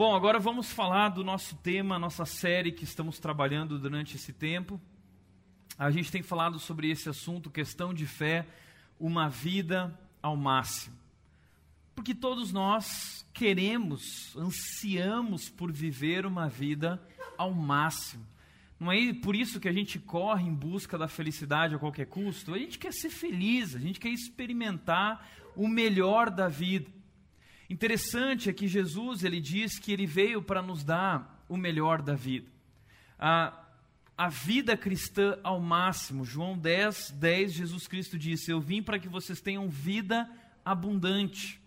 Bom, agora vamos falar do nosso tema, nossa série que estamos trabalhando durante esse tempo. A gente tem falado sobre esse assunto, questão de fé, uma vida ao máximo. Porque todos nós queremos, ansiamos por viver uma vida ao máximo. Não é por isso que a gente corre em busca da felicidade a qualquer custo. A gente quer ser feliz, a gente quer experimentar o melhor da vida. Interessante é que Jesus ele diz que ele veio para nos dar o melhor da vida. A, a vida cristã ao máximo. João 10, 10, Jesus Cristo disse: Eu vim para que vocês tenham vida abundante.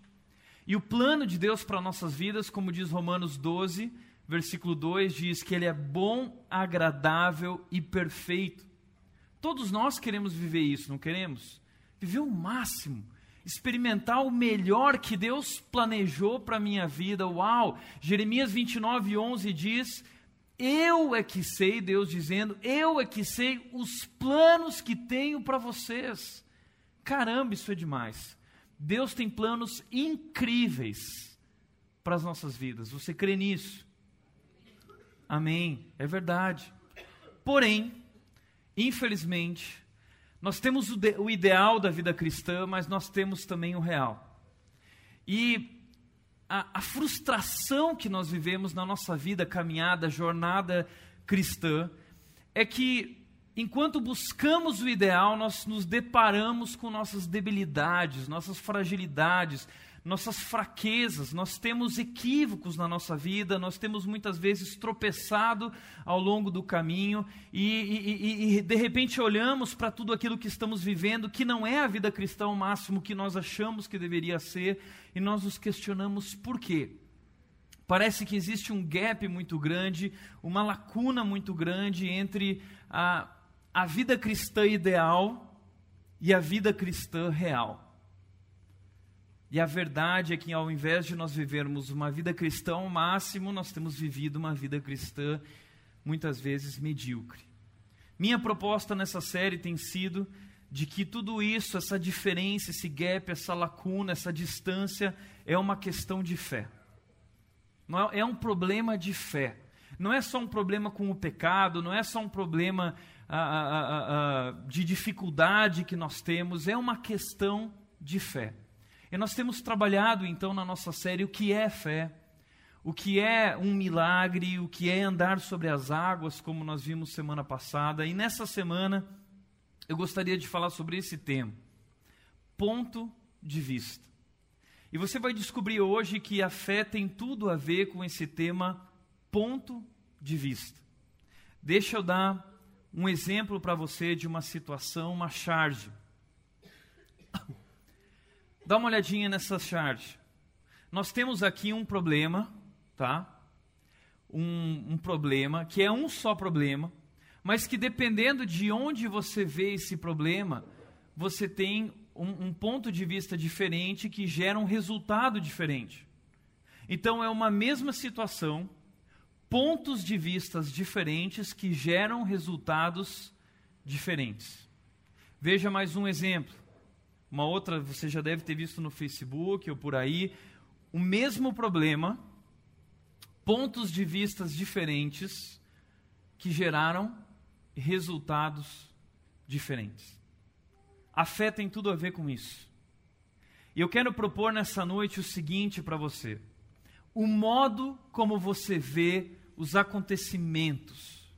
E o plano de Deus para nossas vidas, como diz Romanos 12, versículo 2, diz que Ele é bom, agradável e perfeito. Todos nós queremos viver isso, não queremos? Viver o máximo experimentar o melhor que Deus planejou para a minha vida. Uau! Jeremias 29, 11 diz: Eu é que sei, Deus dizendo, eu é que sei os planos que tenho para vocês. Caramba, isso é demais. Deus tem planos incríveis para as nossas vidas. Você crê nisso? Amém. É verdade. Porém, infelizmente, nós temos o, de, o ideal da vida cristã, mas nós temos também o real. E a, a, frustração que nós vivemos na nossa vida, caminhada, jornada cristã, é que enquanto buscamos o ideal, nós nos deparamos com nossas debilidades, nossas fragilidades, nossas fraquezas, nós temos equívocos na nossa vida, nós temos muitas vezes tropeçado ao longo do caminho e, e, e, e de repente olhamos para tudo aquilo que estamos vivendo, que não é a vida cristã ao máximo que nós achamos que deveria ser, e nós nos questionamos por quê. Parece que existe um gap muito grande, uma lacuna muito grande entre a, a vida cristã ideal e a vida cristã real. E a verdade é que, ao invés de nós vivermos uma vida cristã ao máximo, nós temos vivido uma vida cristã muitas vezes medíocre. Minha proposta nessa série tem sido de que tudo isso, essa diferença, esse gap, essa lacuna, essa distância, é uma questão de fé. Não é, é um problema de fé. Não é só um problema com o pecado, não é só um problema ah, ah, ah, de dificuldade que nós temos, é uma questão de fé. E nós temos trabalhado então na nossa série o que é fé, o que é um milagre, o que é andar sobre as águas, como nós vimos semana passada. E nessa semana eu gostaria de falar sobre esse tema: ponto de vista. E você vai descobrir hoje que a fé tem tudo a ver com esse tema ponto de vista. Deixa eu dar um exemplo para você de uma situação, uma charge. Dá uma olhadinha nessa chart. Nós temos aqui um problema, tá? Um, um, problema que é um só problema, mas que dependendo de onde você vê esse problema, você tem um, um ponto de vista diferente que gera um resultado diferente. Então é uma mesma situação, pontos de vistas diferentes que geram resultados diferentes. Veja mais um exemplo. Uma outra você já deve ter visto no Facebook ou por aí. O mesmo problema, pontos de vistas diferentes que geraram resultados diferentes. A fé tem tudo a ver com isso. E eu quero propor nessa noite o seguinte para você: o modo como você vê os acontecimentos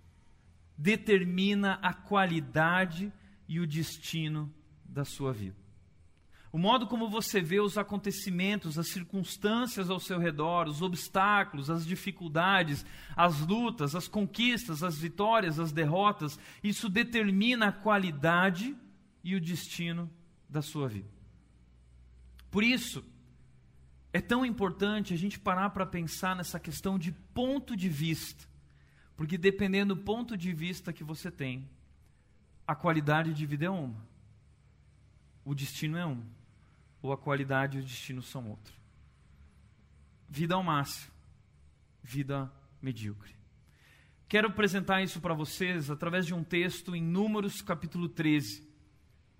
determina a qualidade e o destino da sua vida. O modo como você vê os acontecimentos, as circunstâncias ao seu redor, os obstáculos, as dificuldades, as lutas, as conquistas, as vitórias, as derrotas, isso determina a qualidade e o destino da sua vida. Por isso, é tão importante a gente parar para pensar nessa questão de ponto de vista, porque dependendo do ponto de vista que você tem, a qualidade de vida é uma, o destino é um ou a qualidade e o destino são outro. Vida ao máximo, vida medíocre. Quero apresentar isso para vocês através de um texto em Números capítulo 13.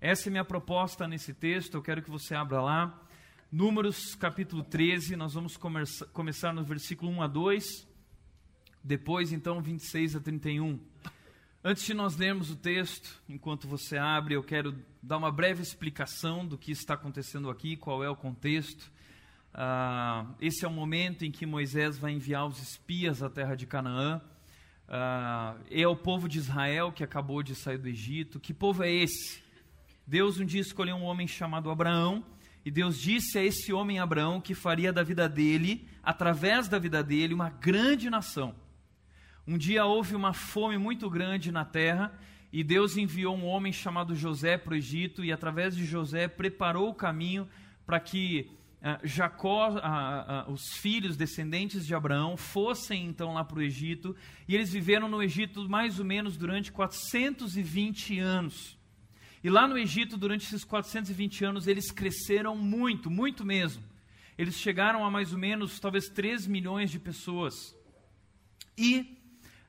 Essa é minha proposta nesse texto, eu quero que você abra lá. Números capítulo 13, nós vamos começar, no versículo 1 a 2, depois então 26 a 31. Antes de nós lermos o texto, enquanto você abre, eu quero dar uma breve explicação do que está acontecendo aqui, qual é o contexto. Uh, esse é o momento em que Moisés vai enviar os espias à terra de Canaã. Uh, é o povo de Israel que acabou de sair do Egito. Que povo é esse? Deus um dia escolheu um homem chamado Abraão, e Deus disse a esse homem Abraão que faria da vida dele, através da vida dele, uma grande nação. Um dia houve uma fome muito grande na terra e Deus enviou um homem chamado José para o Egito e através de José preparou o caminho para que uh, Jacó, uh, uh, os filhos descendentes de Abraão, fossem então lá para o Egito e eles viveram no Egito mais ou menos durante 420 anos. E lá no Egito, durante esses 420 anos, eles cresceram muito, muito mesmo. Eles chegaram a mais ou menos, talvez 3 milhões de pessoas. E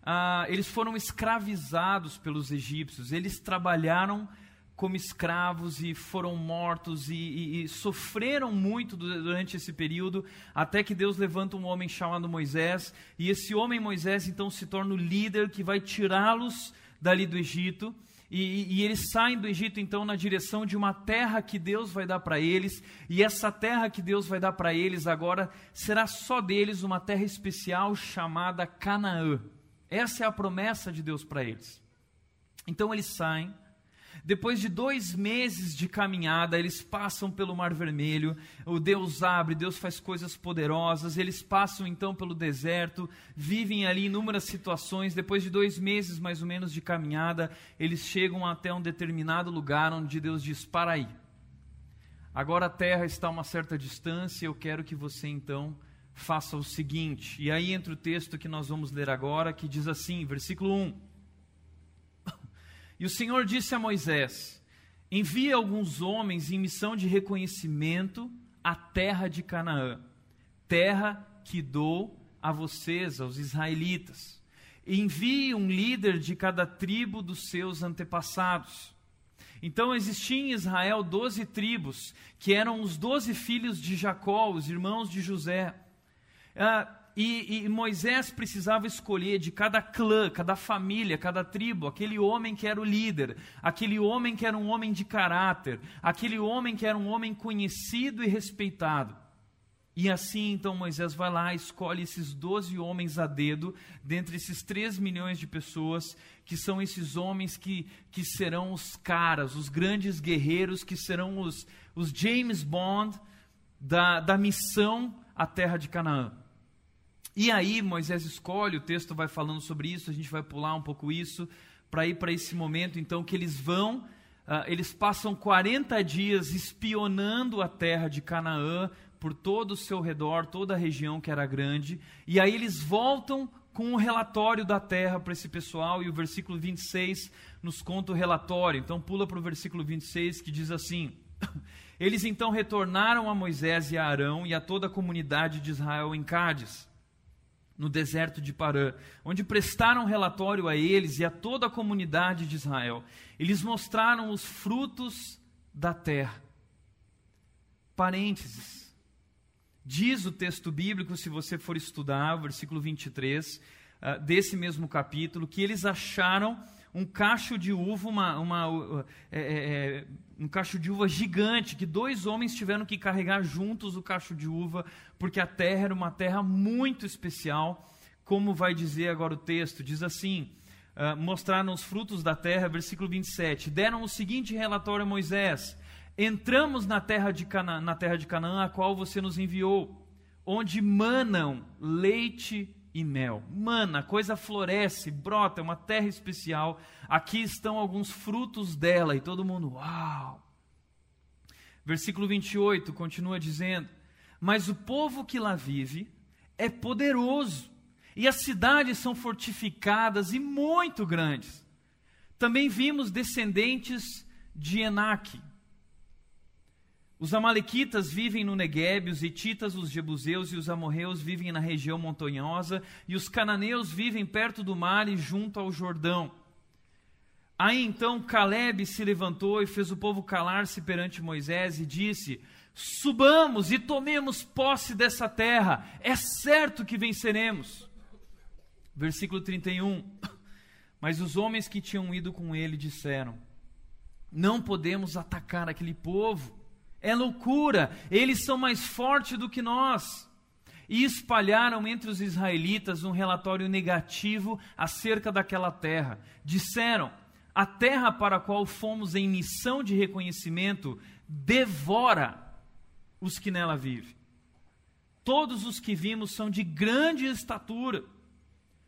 ah, eles foram escravizados pelos egípcios, eles trabalharam como escravos e foram mortos e, e, e, sofreram muito durante esse período, até que Deus levanta um homem chamado Moisés, e esse homem Moisés então se torna o líder que vai tirá-los dali do Egito. E, e, eles saem do Egito então na direção de uma terra que Deus vai dar para eles, e essa terra que Deus vai dar para eles agora será só deles uma terra especial chamada Canaã. Essa é a promessa de Deus para eles. Então eles saem. Depois de dois meses de caminhada, eles passam pelo Mar Vermelho. O Deus abre, Deus faz coisas poderosas. Eles passam então pelo deserto, vivem ali inúmeras situações. Depois de dois meses mais ou menos de caminhada, eles chegam até um determinado lugar onde Deus diz: Para aí. Agora a terra está a uma certa distância. Eu quero que você então faça o seguinte. E aí entra o texto que nós vamos ler agora, que diz assim, versículo 1. E o Senhor disse a Moisés: Envie alguns homens em missão de reconhecimento à terra de Canaã, terra que dou a vocês, aos israelitas. Envie um líder de cada tribo dos seus antepassados. Então existiam em Israel doze tribos, que eram os doze filhos de Jacó, os irmãos de José. Ah, e, e, Moisés precisava escolher de cada clã, cada família, cada tribo, aquele homem que era o líder, aquele homem que era um homem de caráter, aquele homem que era um homem conhecido e respeitado. E assim, então, Moisés vai lá, escolhe esses doze homens a dedo, dentre esses três milhões de pessoas, que são esses homens que, que serão os caras, os grandes guerreiros, que serão os, os James Bond da, da missão à terra de Canaã. E aí Moisés escolhe, o texto vai falando sobre isso, a gente vai pular um pouco isso, para ir para esse momento então que eles vão, uh, eles passam 40 dias espionando a terra de Canaã, por todo o seu redor, toda a região que era grande, e aí eles voltam com um relatório da terra para esse pessoal, e o versículo 26 nos conta o relatório. Então pula para o versículo 26 que diz assim: Eles então retornaram a Moisés e a Arão e a toda a comunidade de Israel em Cádiz no deserto de Parã, onde prestaram relatório a eles e a toda a comunidade de Israel. Eles mostraram os frutos da terra. Parênteses. Diz o texto bíblico, se você for estudar, versículo 23 uh, ah, desse mesmo capítulo, que eles acharam um cacho de uva, uma, uma uh, é, é, um cacho de uva gigante, que dois homens tiveram que carregar juntos o cacho de uva, porque a terra era uma terra muito especial, como vai dizer agora o texto, diz assim, uh, mostraram os frutos da terra, versículo 27, deram o seguinte relatório a Moisés, entramos na terra de Canaã, na terra de Canaã, a qual você nos enviou, onde manam leite e mel. Mana, a coisa floresce, brota, é uma terra especial. Aqui estão alguns frutos dela. E todo mundo, uau! Versículo 28 continua dizendo: Mas o povo que lá vive é poderoso, e as cidades são fortificadas e muito grandes. Também vimos descendentes de Enaque, os amalequitas vivem no Negueb, os hititas, os jebuseus e os amorreus vivem na região montanhosa, e os cananeus vivem perto do mar e junto ao Jordão. Aí então Caleb se levantou e fez o povo calar-se perante Moisés e disse: Subamos e tomemos posse dessa terra, é certo que venceremos. Versículo 31. Mas os homens que tinham ido com ele disseram: Não podemos atacar aquele povo, é loucura, eles são mais fortes do que nós. E espalharam entre os israelitas um relatório negativo acerca daquela terra. Disseram: A terra para a qual fomos em missão de reconhecimento devora os que nela vivem. Todos os que vimos são de grande estatura.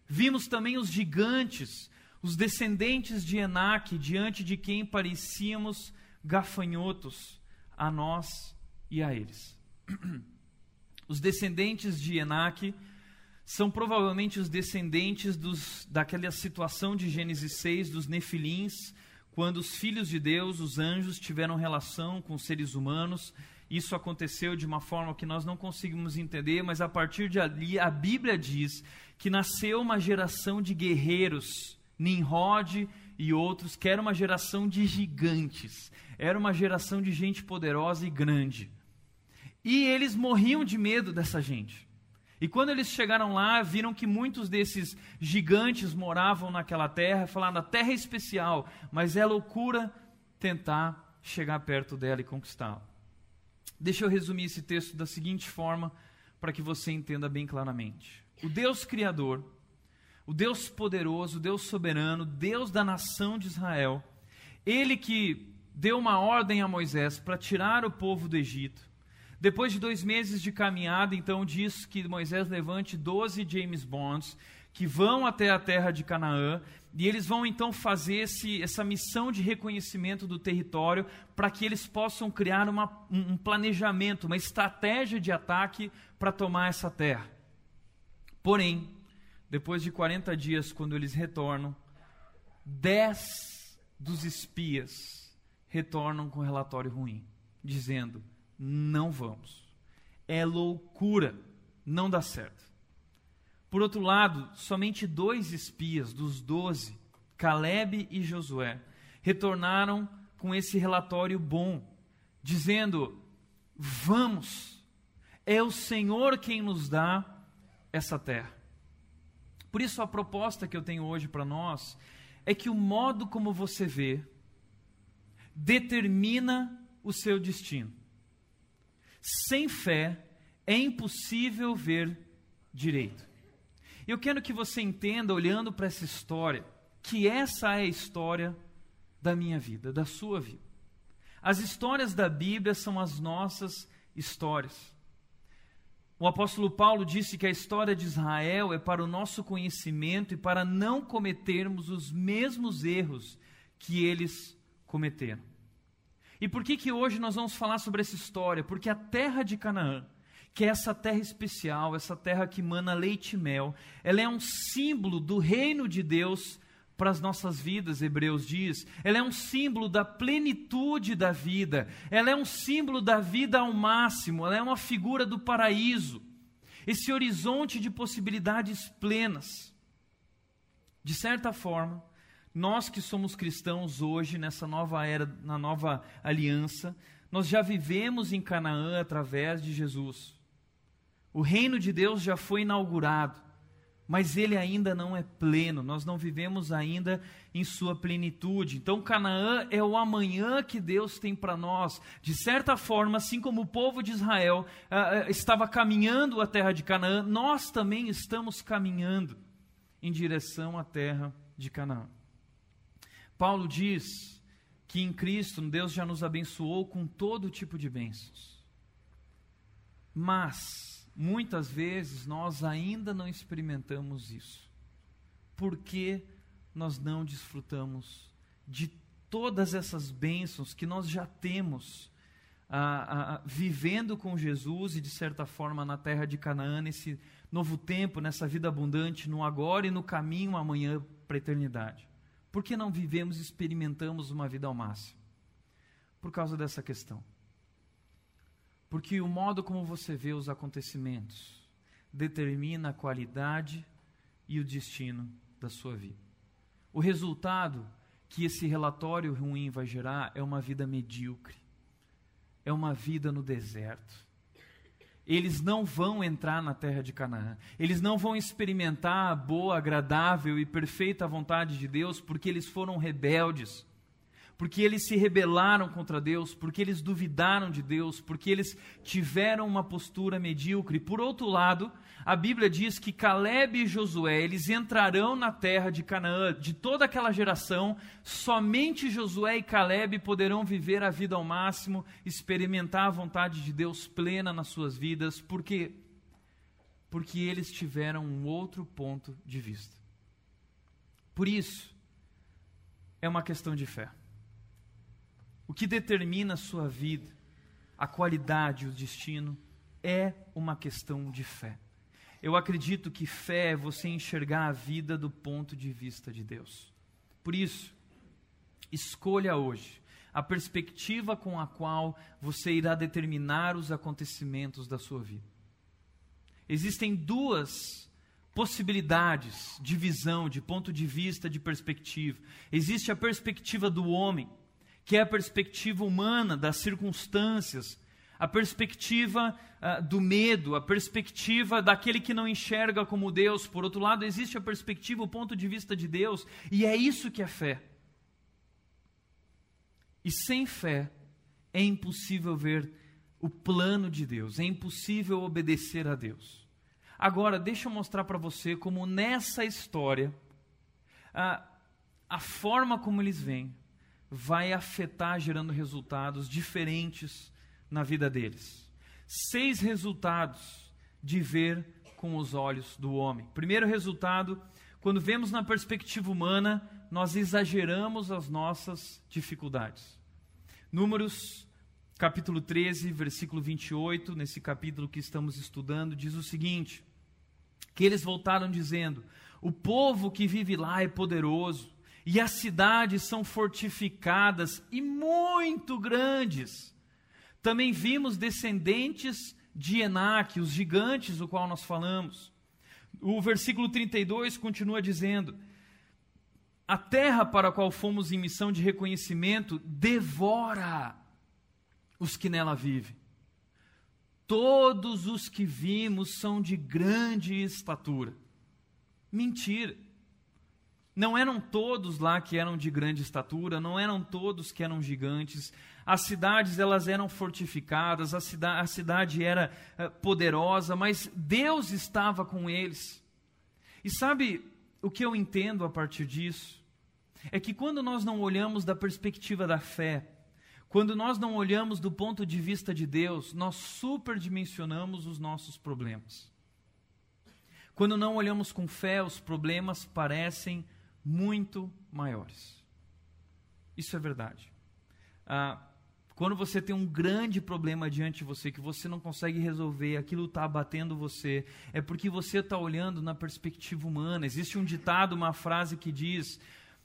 Vimos também os gigantes, os descendentes de Enaque, diante de quem parecíamos gafanhotos, a nós e a eles. Os descendentes de Enaque são provavelmente os descendentes dos, daquela situação de Gênesis 6 dos nefilins, quando os filhos de Deus, os anjos, tiveram relação com os seres humanos isso aconteceu de uma forma que nós não conseguimos entender, mas a partir de ali a Bíblia diz que nasceu uma geração de guerreiros, Nimrod e outros, que era uma geração de gigantes, era uma geração de gente poderosa e grande. E eles morriam de medo dessa gente. E quando eles chegaram lá, viram que muitos desses gigantes moravam naquela terra, falaram: a terra é especial, mas é loucura tentar chegar perto dela e conquistá-la. Deixa eu resumir esse texto da seguinte forma para que você entenda bem claramente. O Deus Criador, o Deus poderoso, o Deus soberano, Deus da nação de Israel, ele que deu uma ordem a Moisés para tirar o povo do Egito. Depois de dois meses de caminhada, então diz que Moisés levante doze James Bonds que vão até a terra de Canaã e eles vão então fazer esse, essa missão de reconhecimento do território para que eles possam criar uma, um planejamento, uma estratégia de ataque para tomar essa terra. Porém, depois de 40 dias, quando eles retornam, 10 dos espias retornam com relatório ruim, dizendo: não vamos. É loucura, não dá certo. Por outro lado, somente dois espias dos doze, Caleb e Josué, retornaram com esse relatório bom, dizendo: Vamos, é o Senhor quem nos dá essa terra. Por isso, a proposta que eu tenho hoje para nós é que o modo como você vê determina o seu destino. Sem fé é impossível ver direito. Eu quero que você entenda, olhando para essa história, que essa é a história da minha vida, da sua vida. As histórias da Bíblia são as nossas histórias. O apóstolo Paulo disse que a história de Israel é para o nosso conhecimento e para não cometermos os mesmos erros que eles cometeram. E por que que hoje nós vamos falar sobre essa história? Porque a terra de Canaã que é essa terra especial, essa terra que mana leite e mel, ela é um símbolo do reino de Deus para as nossas vidas, Hebreus diz. Ela é um símbolo da plenitude da vida, ela é um símbolo da vida ao máximo, ela é uma figura do paraíso, esse horizonte de possibilidades plenas. De certa forma, nós que somos cristãos hoje, nessa nova era, na nova aliança, nós já vivemos em Canaã através de Jesus. O reino de Deus já foi inaugurado, mas ele ainda não é pleno, nós não vivemos ainda em sua plenitude. Então, Canaã é o amanhã que Deus tem para nós. De certa forma, assim como o povo de Israel uh, estava caminhando a terra de Canaã, nós também estamos caminhando em direção à terra de Canaã. Paulo diz que em Cristo Deus já nos abençoou com todo tipo de bênçãos. Mas Muitas vezes nós ainda não experimentamos isso. Porque nós não desfrutamos de todas essas bênçãos que nós já temos vivendo com Jesus e, de certa forma, na terra de Canaã, nesse novo tempo, nessa vida abundante, no agora e no caminho amanhã para a eternidade? Por que não vivemos e experimentamos uma vida ao máximo? Por causa dessa questão. Porque o modo como você vê os acontecimentos determina a qualidade e o destino da sua vida. O resultado que esse relatório ruim vai gerar é uma vida medíocre. é uma vida no deserto. Eles não vão entrar na terra de Canaã. Eles não vão experimentar a boa, agradável e perfeita vontade de Deus porque eles foram rebeldes porque eles se rebelaram contra Deus, porque eles duvidaram de Deus, porque eles tiveram uma postura medíocre. Por outro lado, a Bíblia diz que Caleb e Josué, eles entrarão na terra de Canaã, de toda aquela geração, somente Josué e Caleb poderão viver a vida ao máximo, experimentar a vontade de Deus plena nas suas vidas, porque porque eles tiveram um outro ponto de vista. Por isso, é uma questão de fé. O que determina a sua vida, a qualidade, o destino, é uma questão de fé. Eu acredito que fé é você enxergar a vida do ponto de vista de Deus. Por isso, escolha hoje a perspectiva com a qual você irá determinar os acontecimentos da sua vida. Existem duas possibilidades de visão, de ponto de vista, de perspectiva. Existe a perspectiva do homem, que é a perspectiva humana das circunstâncias, a perspectiva uh, do medo, a perspectiva daquele que não enxerga como Deus. Por outro lado, existe a perspectiva, o ponto de vista de Deus, e é isso que é fé. E sem fé é impossível ver o plano de Deus, é impossível obedecer a Deus. Agora, deixa eu mostrar para você como nessa história, a, a forma como eles vêm, vai afetar gerando resultados diferentes na vida deles. Seis resultados de ver com os olhos do homem. Primeiro resultado, quando vemos na perspectiva humana, nós exageramos as nossas dificuldades. Números capítulo 13, versículo 28, nesse capítulo que estamos estudando, diz o seguinte: que eles voltaram dizendo: O povo que vive lá é poderoso e as cidades são fortificadas e muito grandes. Também vimos descendentes de Enaque, os gigantes do qual nós falamos. O versículo 32 continua dizendo: A terra para a qual fomos em missão de reconhecimento devora os que nela vivem. Todos os que vimos são de grande estatura. Mentira. Não eram todos lá que eram de grande estatura, não eram todos que eram gigantes. As cidades elas eram fortificadas, a, cida a cidade era uh, poderosa, mas Deus estava com eles. E sabe o que eu entendo a partir disso? É que quando nós não olhamos da perspectiva da fé, quando nós não olhamos do ponto de vista de Deus, nós superdimensionamos os nossos problemas. Quando não olhamos com fé, os problemas parecem muito maiores. Isso é verdade. Ah, quando você tem um grande problema diante de você que você não consegue resolver, aquilo está abatendo você, é porque você está olhando na perspectiva humana. Existe um ditado, uma frase que diz: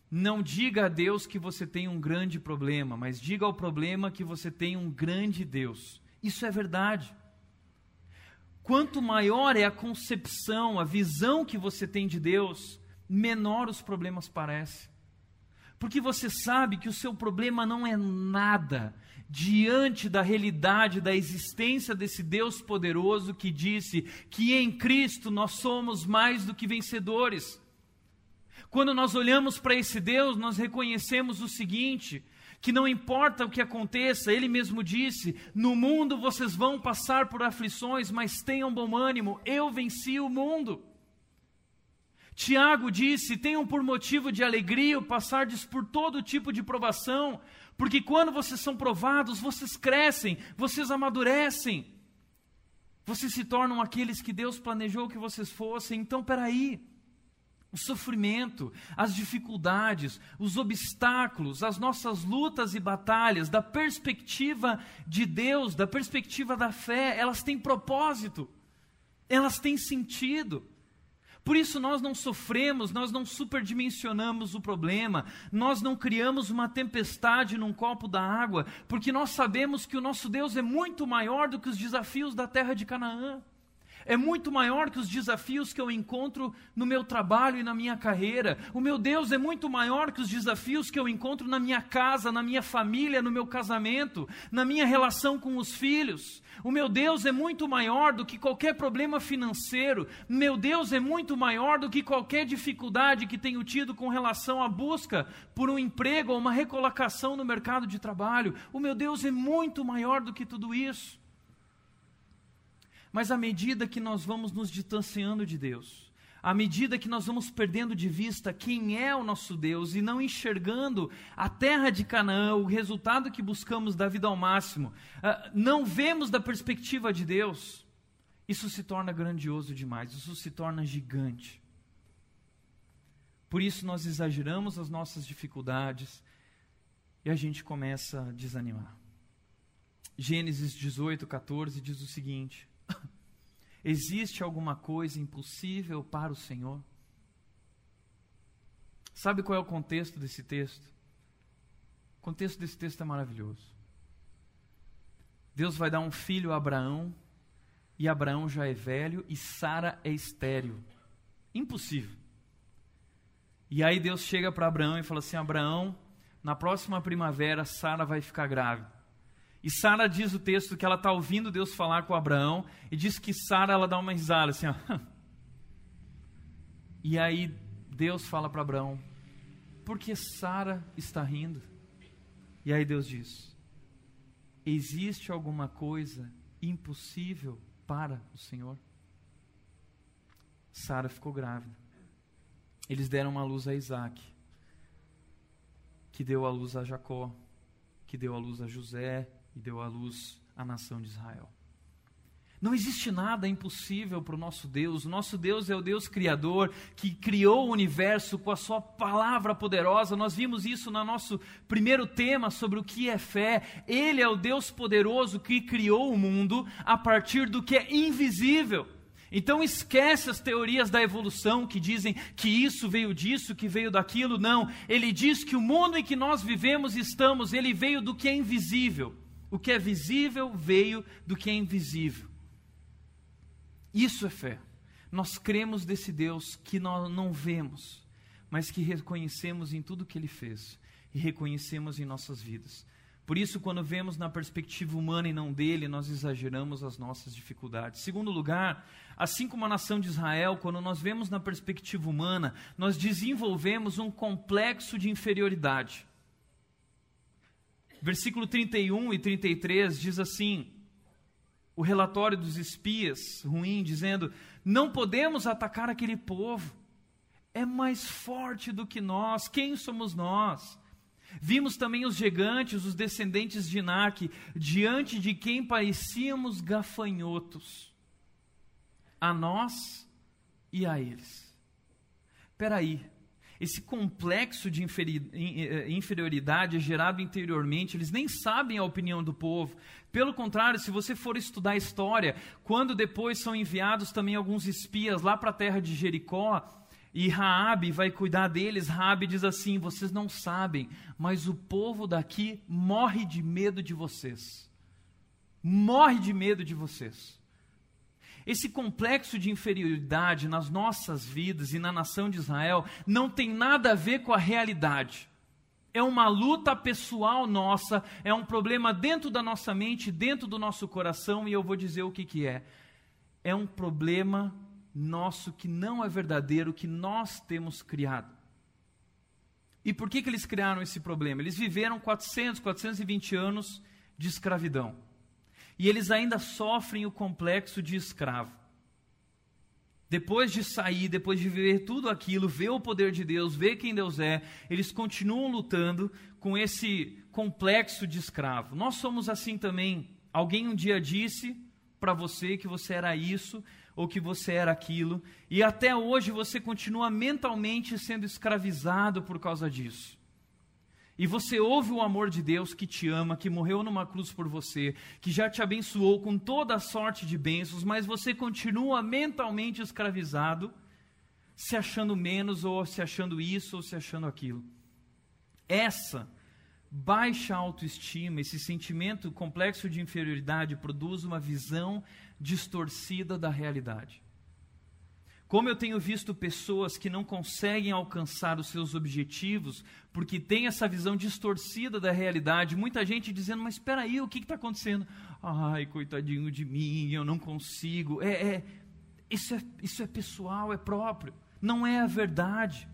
Não diga a Deus que você tem um grande problema, mas diga ao problema que você tem um grande Deus. Isso é verdade. Quanto maior é a concepção, a visão que você tem de Deus, menor os problemas parecem. Porque você sabe que o seu problema não é nada diante da realidade da existência desse Deus poderoso que disse que em Cristo nós somos mais do que vencedores. Quando nós olhamos para esse Deus, nós reconhecemos o seguinte: que não importa o que aconteça, ele mesmo disse: No mundo vocês vão passar por aflições, mas tenham bom ânimo, eu venci o mundo. Tiago disse: tenham por motivo de alegria o passardes por todo tipo de provação, porque quando vocês são provados, vocês crescem, vocês amadurecem, vocês se tornam aqueles que Deus planejou que vocês fossem. Então, peraí. O sofrimento, as dificuldades, os obstáculos, as nossas lutas e batalhas, da perspectiva de Deus, da perspectiva da fé, elas têm propósito, elas têm sentido. Por isso nós não sofremos, nós não superdimensionamos o problema, nós não criamos uma tempestade num copo da água, porque nós sabemos que o nosso Deus é muito maior do que os desafios da terra de Canaã. É muito maior que os desafios que eu encontro no meu trabalho e na minha carreira. O meu Deus é muito maior que os desafios que eu encontro na minha casa, na minha família, no meu casamento, na minha relação com os filhos. O meu Deus é muito maior do que qualquer problema financeiro. Meu Deus é muito maior do que qualquer dificuldade que tenho tido com relação à busca por um emprego ou uma recolocação no mercado de trabalho. O meu Deus é muito maior do que tudo isso. Mas à medida que nós vamos nos distanciando de Deus, à medida que nós vamos perdendo de vista quem é o nosso Deus e não enxergando a terra de Canaã, o resultado que buscamos da vida ao máximo, uh, não vemos da perspectiva de Deus, isso se torna grandioso demais, isso se torna gigante. Por isso nós exageramos as nossas dificuldades e a gente começa a desanimar. Gênesis 18, 14 diz o seguinte: Existe alguma coisa impossível para o Senhor? Sabe qual é o contexto desse texto? O contexto desse texto é maravilhoso. Deus vai dar um filho a Abraão, e Abraão já é velho, e Sara é estéril. Impossível. E aí Deus chega para Abraão e fala assim: Abraão, na próxima primavera, Sara vai ficar grávida. E Sara diz o texto que ela está ouvindo Deus falar com Abraão e diz que Sara ela dá uma risada assim, ó. E aí Deus fala para Abraão: "Por que Sara está rindo?" E aí Deus diz: "Existe alguma coisa impossível para o Senhor?" Sara ficou grávida. Eles deram uma luz a Isaac, que deu a luz a Jacó, que deu a luz a José, e deu à luz a nação de Israel. Não existe nada impossível para o nosso Deus. O nosso Deus é o Deus Criador que criou o universo com a Sua palavra poderosa. Nós vimos isso no nosso primeiro tema sobre o que é fé. Ele é o Deus poderoso que criou o mundo a partir do que é invisível. Então esquece as teorias da evolução que dizem que isso veio disso, que veio daquilo. Não, ele diz que o mundo em que nós vivemos e estamos, ele veio do que é invisível. O que é visível veio do que é invisível. Isso é fé. Nós cremos desse Deus que nós não vemos, mas que reconhecemos em tudo que ele fez e reconhecemos em nossas vidas. Por isso, quando vemos na perspectiva humana e não dele, nós exageramos as nossas dificuldades. Segundo lugar, assim como a nação de Israel, quando nós vemos na perspectiva humana, nós desenvolvemos um complexo de inferioridade. Versículo 31 e 33 diz assim: o relatório dos espias ruim, dizendo: Não podemos atacar aquele povo, é mais forte do que nós, quem somos nós? Vimos também os gigantes, os descendentes de Inaque, diante de quem parecíamos gafanhotos, a nós e a eles. Espera aí, esse complexo de eh, inferioridade é gerado interiormente, eles nem sabem a opinião do povo. Pelo contrário, se você for estudar a história, quando depois são enviados também alguns espias lá para a terra de Jericó, e Raabe vai cuidar deles, Raabe diz assim: "Vocês não sabem, mas o povo daqui morre de medo de vocês. Morre de medo de vocês." Esse complexo de inferioridade nas nossas vidas e na nação de Israel não tem nada a ver com a realidade. É uma luta pessoal nossa, é um problema dentro da nossa mente, dentro do nosso coração, e eu vou dizer o que, que é. É um problema nosso que não é verdadeiro, que nós temos criado. E por que, que eles criaram esse problema? Eles viveram 400, 420 anos de escravidão. E eles ainda sofrem o complexo de escravo. Depois de sair, depois de ver tudo aquilo, ver o poder de Deus, ver quem Deus é, eles continuam lutando com esse complexo de escravo. Nós somos assim também. Alguém um dia disse para você que você era isso ou que você era aquilo, e até hoje você continua mentalmente sendo escravizado por causa disso e você ouve o amor de Deus que te ama, que morreu numa cruz por você, que já te abençoou com toda a sorte de bênçãos, mas você continua mentalmente escravizado, se achando menos, ou se achando isso, ou se achando aquilo. Essa baixa autoestima, esse sentimento complexo de inferioridade, produz uma visão distorcida da realidade. Como eu tenho visto pessoas que não conseguem alcançar os seus objetivos porque têm essa visão distorcida da realidade, muita gente dizendo: Mas espera aí, o que está acontecendo? Ai, coitadinho de mim, eu não consigo. É, é, isso, é, isso é pessoal, é próprio, não é a verdade.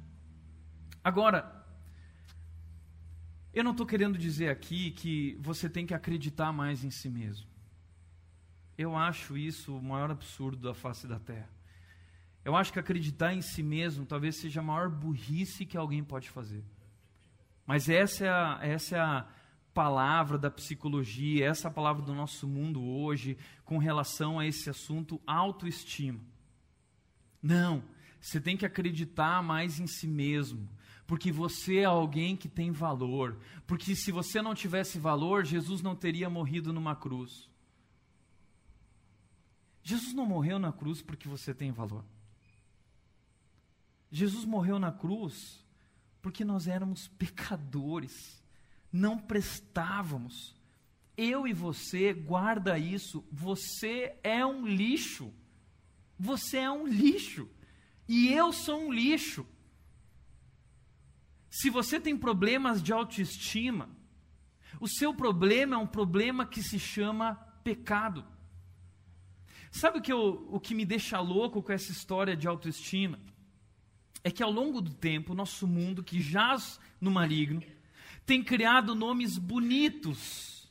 Agora, eu não estou querendo dizer aqui que você tem que acreditar mais em si mesmo. Eu acho isso o maior absurdo da face da terra. Eu acho que acreditar em si mesmo talvez seja a maior burrice que alguém pode fazer. Mas essa é a, essa é a palavra da psicologia, essa é a palavra do nosso mundo hoje com relação a esse assunto autoestima. Não, você tem que acreditar mais em si mesmo, porque você é alguém que tem valor. Porque se você não tivesse valor, Jesus não teria morrido numa cruz. Jesus não morreu na cruz porque você tem valor. Jesus morreu na cruz porque nós éramos pecadores, não prestávamos. Eu e você, guarda isso, você é um lixo. Você é um lixo. E eu sou um lixo. Se você tem problemas de autoestima, o seu problema é um problema que se chama pecado. Sabe o que, eu, o que me deixa louco com essa história de autoestima? É que ao longo do tempo, nosso mundo, que jaz no maligno, tem criado nomes bonitos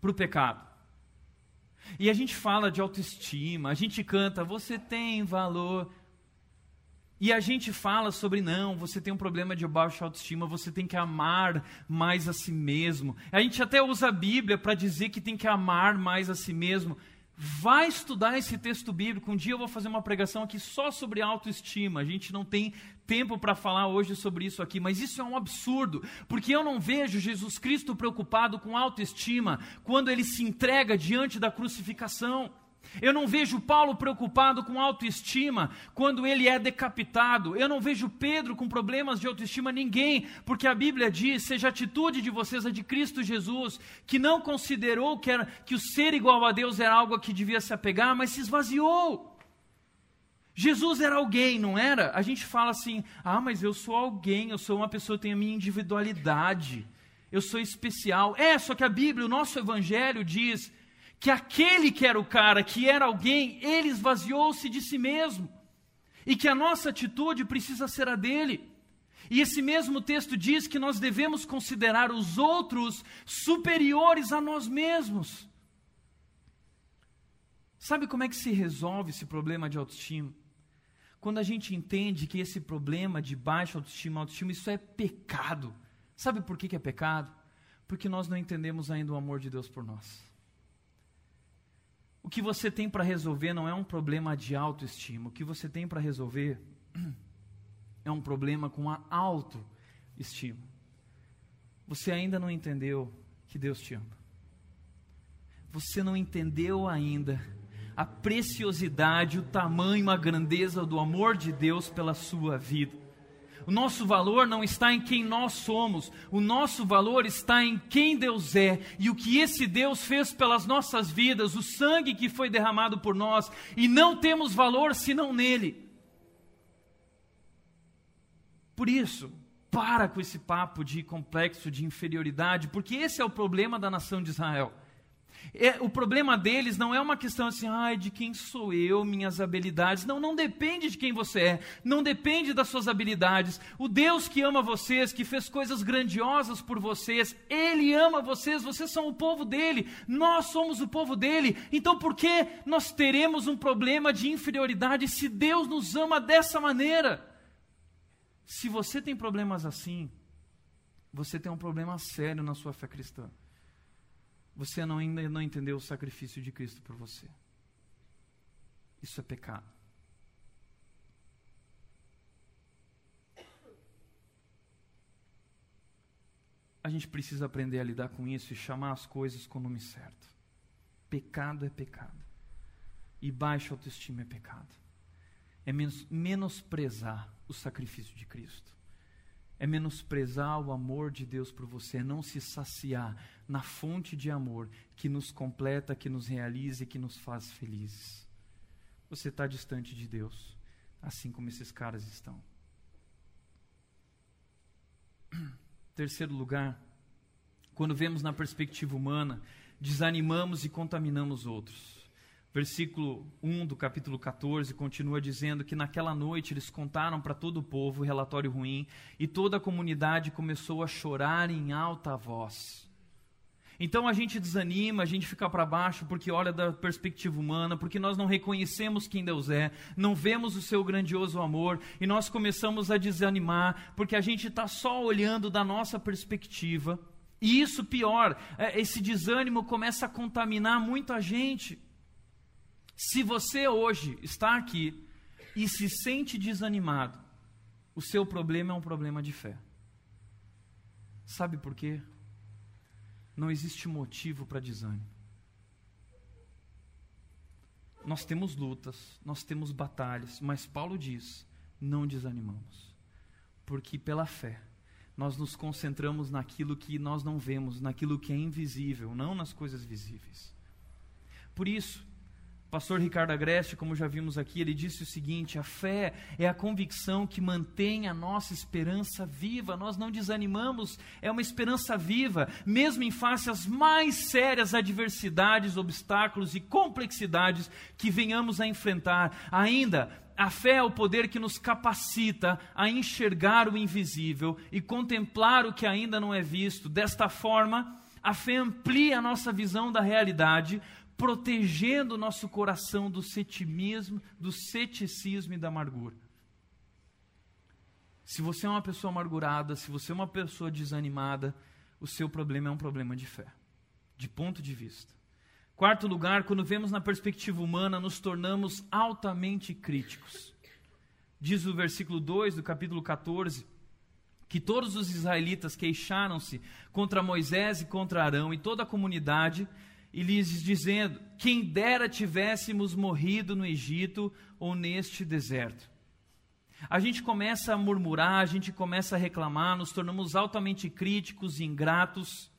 para o pecado. E a gente fala de autoestima, a gente canta, você tem valor. E a gente fala sobre, não, você tem um problema de baixa autoestima, você tem que amar mais a si mesmo. A gente até usa a Bíblia para dizer que tem que amar mais a si mesmo. Vai estudar esse texto bíblico. Um dia eu vou fazer uma pregação aqui só sobre autoestima. A gente não tem tempo para falar hoje sobre isso aqui, mas isso é um absurdo, porque eu não vejo Jesus Cristo preocupado com autoestima quando ele se entrega diante da crucificação. Eu não vejo Paulo preocupado com autoestima quando ele é decapitado. Eu não vejo Pedro com problemas de autoestima, ninguém, porque a Bíblia diz: seja a atitude de vocês a de Cristo Jesus, que não considerou que, era, que o ser igual a Deus era algo a que devia se apegar, mas se esvaziou. Jesus era alguém, não era? A gente fala assim: ah, mas eu sou alguém, eu sou uma pessoa, eu tenho a minha individualidade, eu sou especial. É, só que a Bíblia, o nosso Evangelho diz que aquele que era o cara, que era alguém, ele esvaziou-se de si mesmo. E que a nossa atitude precisa ser a dele. E esse mesmo texto diz que nós devemos considerar os outros superiores a nós mesmos. Sabe como é que se resolve esse problema de autoestima? Quando a gente entende que esse problema de baixa autoestima, autoestima, isso é pecado. Sabe por que, é pecado? Porque nós não entendemos ainda o amor de Deus por nós. O que você tem para resolver não é um problema de autoestima. O que você tem para resolver é um problema com a autoestima. Você ainda não entendeu que Deus te ama. Você não entendeu ainda a preciosidade, o tamanho, a grandeza do amor de Deus pela sua vida. O nosso valor não está em quem nós somos, o nosso valor está em quem Deus é e o que esse Deus fez pelas nossas vidas, o sangue que foi derramado por nós, e não temos valor senão nele. Por isso, para com esse papo de complexo de inferioridade, porque esse é o problema da nação de Israel. É, o problema deles não é uma questão assim, ai, de quem sou eu, minhas habilidades. Não, não depende de quem você é, não depende das suas habilidades. O Deus que ama vocês, que fez coisas grandiosas por vocês, Ele ama vocês, vocês são o povo dele, nós somos o povo dele. Então por que nós teremos um problema de inferioridade se Deus nos ama dessa maneira? Se você tem problemas assim, você tem um problema sério na sua fé cristã você não, ainda não entendeu o sacrifício de Cristo por você. Isso é pecado. A gente precisa aprender a lidar com isso e chamar as coisas com o nome certo. Pecado é pecado. E baixa autoestima é pecado. É menos, menosprezar o sacrifício de Cristo. É menosprezar o amor de Deus por você, é não se saciar na fonte de amor que nos completa, que nos realiza e que nos faz felizes. Você está distante de Deus, assim como esses caras estão. Terceiro lugar, quando vemos na perspectiva humana, desanimamos e contaminamos outros. Versículo 1 do capítulo 14 continua dizendo que naquela noite eles contaram para todo o povo o relatório ruim e toda a comunidade começou a chorar em alta voz. Então a gente desanima, a gente fica para baixo porque olha da perspectiva humana, porque nós não reconhecemos quem Deus é, não vemos o seu grandioso amor e nós começamos a desanimar porque a gente está só olhando da nossa perspectiva. E isso pior, é, esse desânimo começa a contaminar muita gente. Se você hoje está aqui e se sente desanimado, o seu problema é um problema de fé. Sabe por quê? Não existe motivo para desânimo. Nós temos lutas, nós temos batalhas, mas Paulo diz: não desanimamos, porque pela fé nós nos concentramos naquilo que nós não vemos, naquilo que é invisível, não nas coisas visíveis. Por isso, pastor Ricardo Agreste, como já vimos aqui, ele disse o seguinte: a fé é a convicção que mantém a nossa esperança viva. Nós não desanimamos, é uma esperança viva, mesmo em face às mais sérias adversidades, obstáculos e complexidades que venhamos a enfrentar. Ainda, a fé é o poder que nos capacita a enxergar o invisível e contemplar o que ainda não é visto. Desta forma, a fé amplia a nossa visão da realidade, protegendo o nosso coração do ceticismo, do ceticismo e da amargura. Se você é uma pessoa amargurada, se você é uma pessoa desanimada, o seu problema é um problema de fé, de ponto de vista. Quarto lugar, quando vemos na perspectiva humana, nos tornamos altamente críticos. Diz o versículo 2 do capítulo 14 que todos os israelitas queixaram-se contra Moisés e contra Arão e toda a comunidade e lhes dizendo: Quem dera tivéssemos morrido no Egito ou neste deserto. A gente começa a murmurar, a gente começa a reclamar, nos tornamos altamente críticos e ingratos.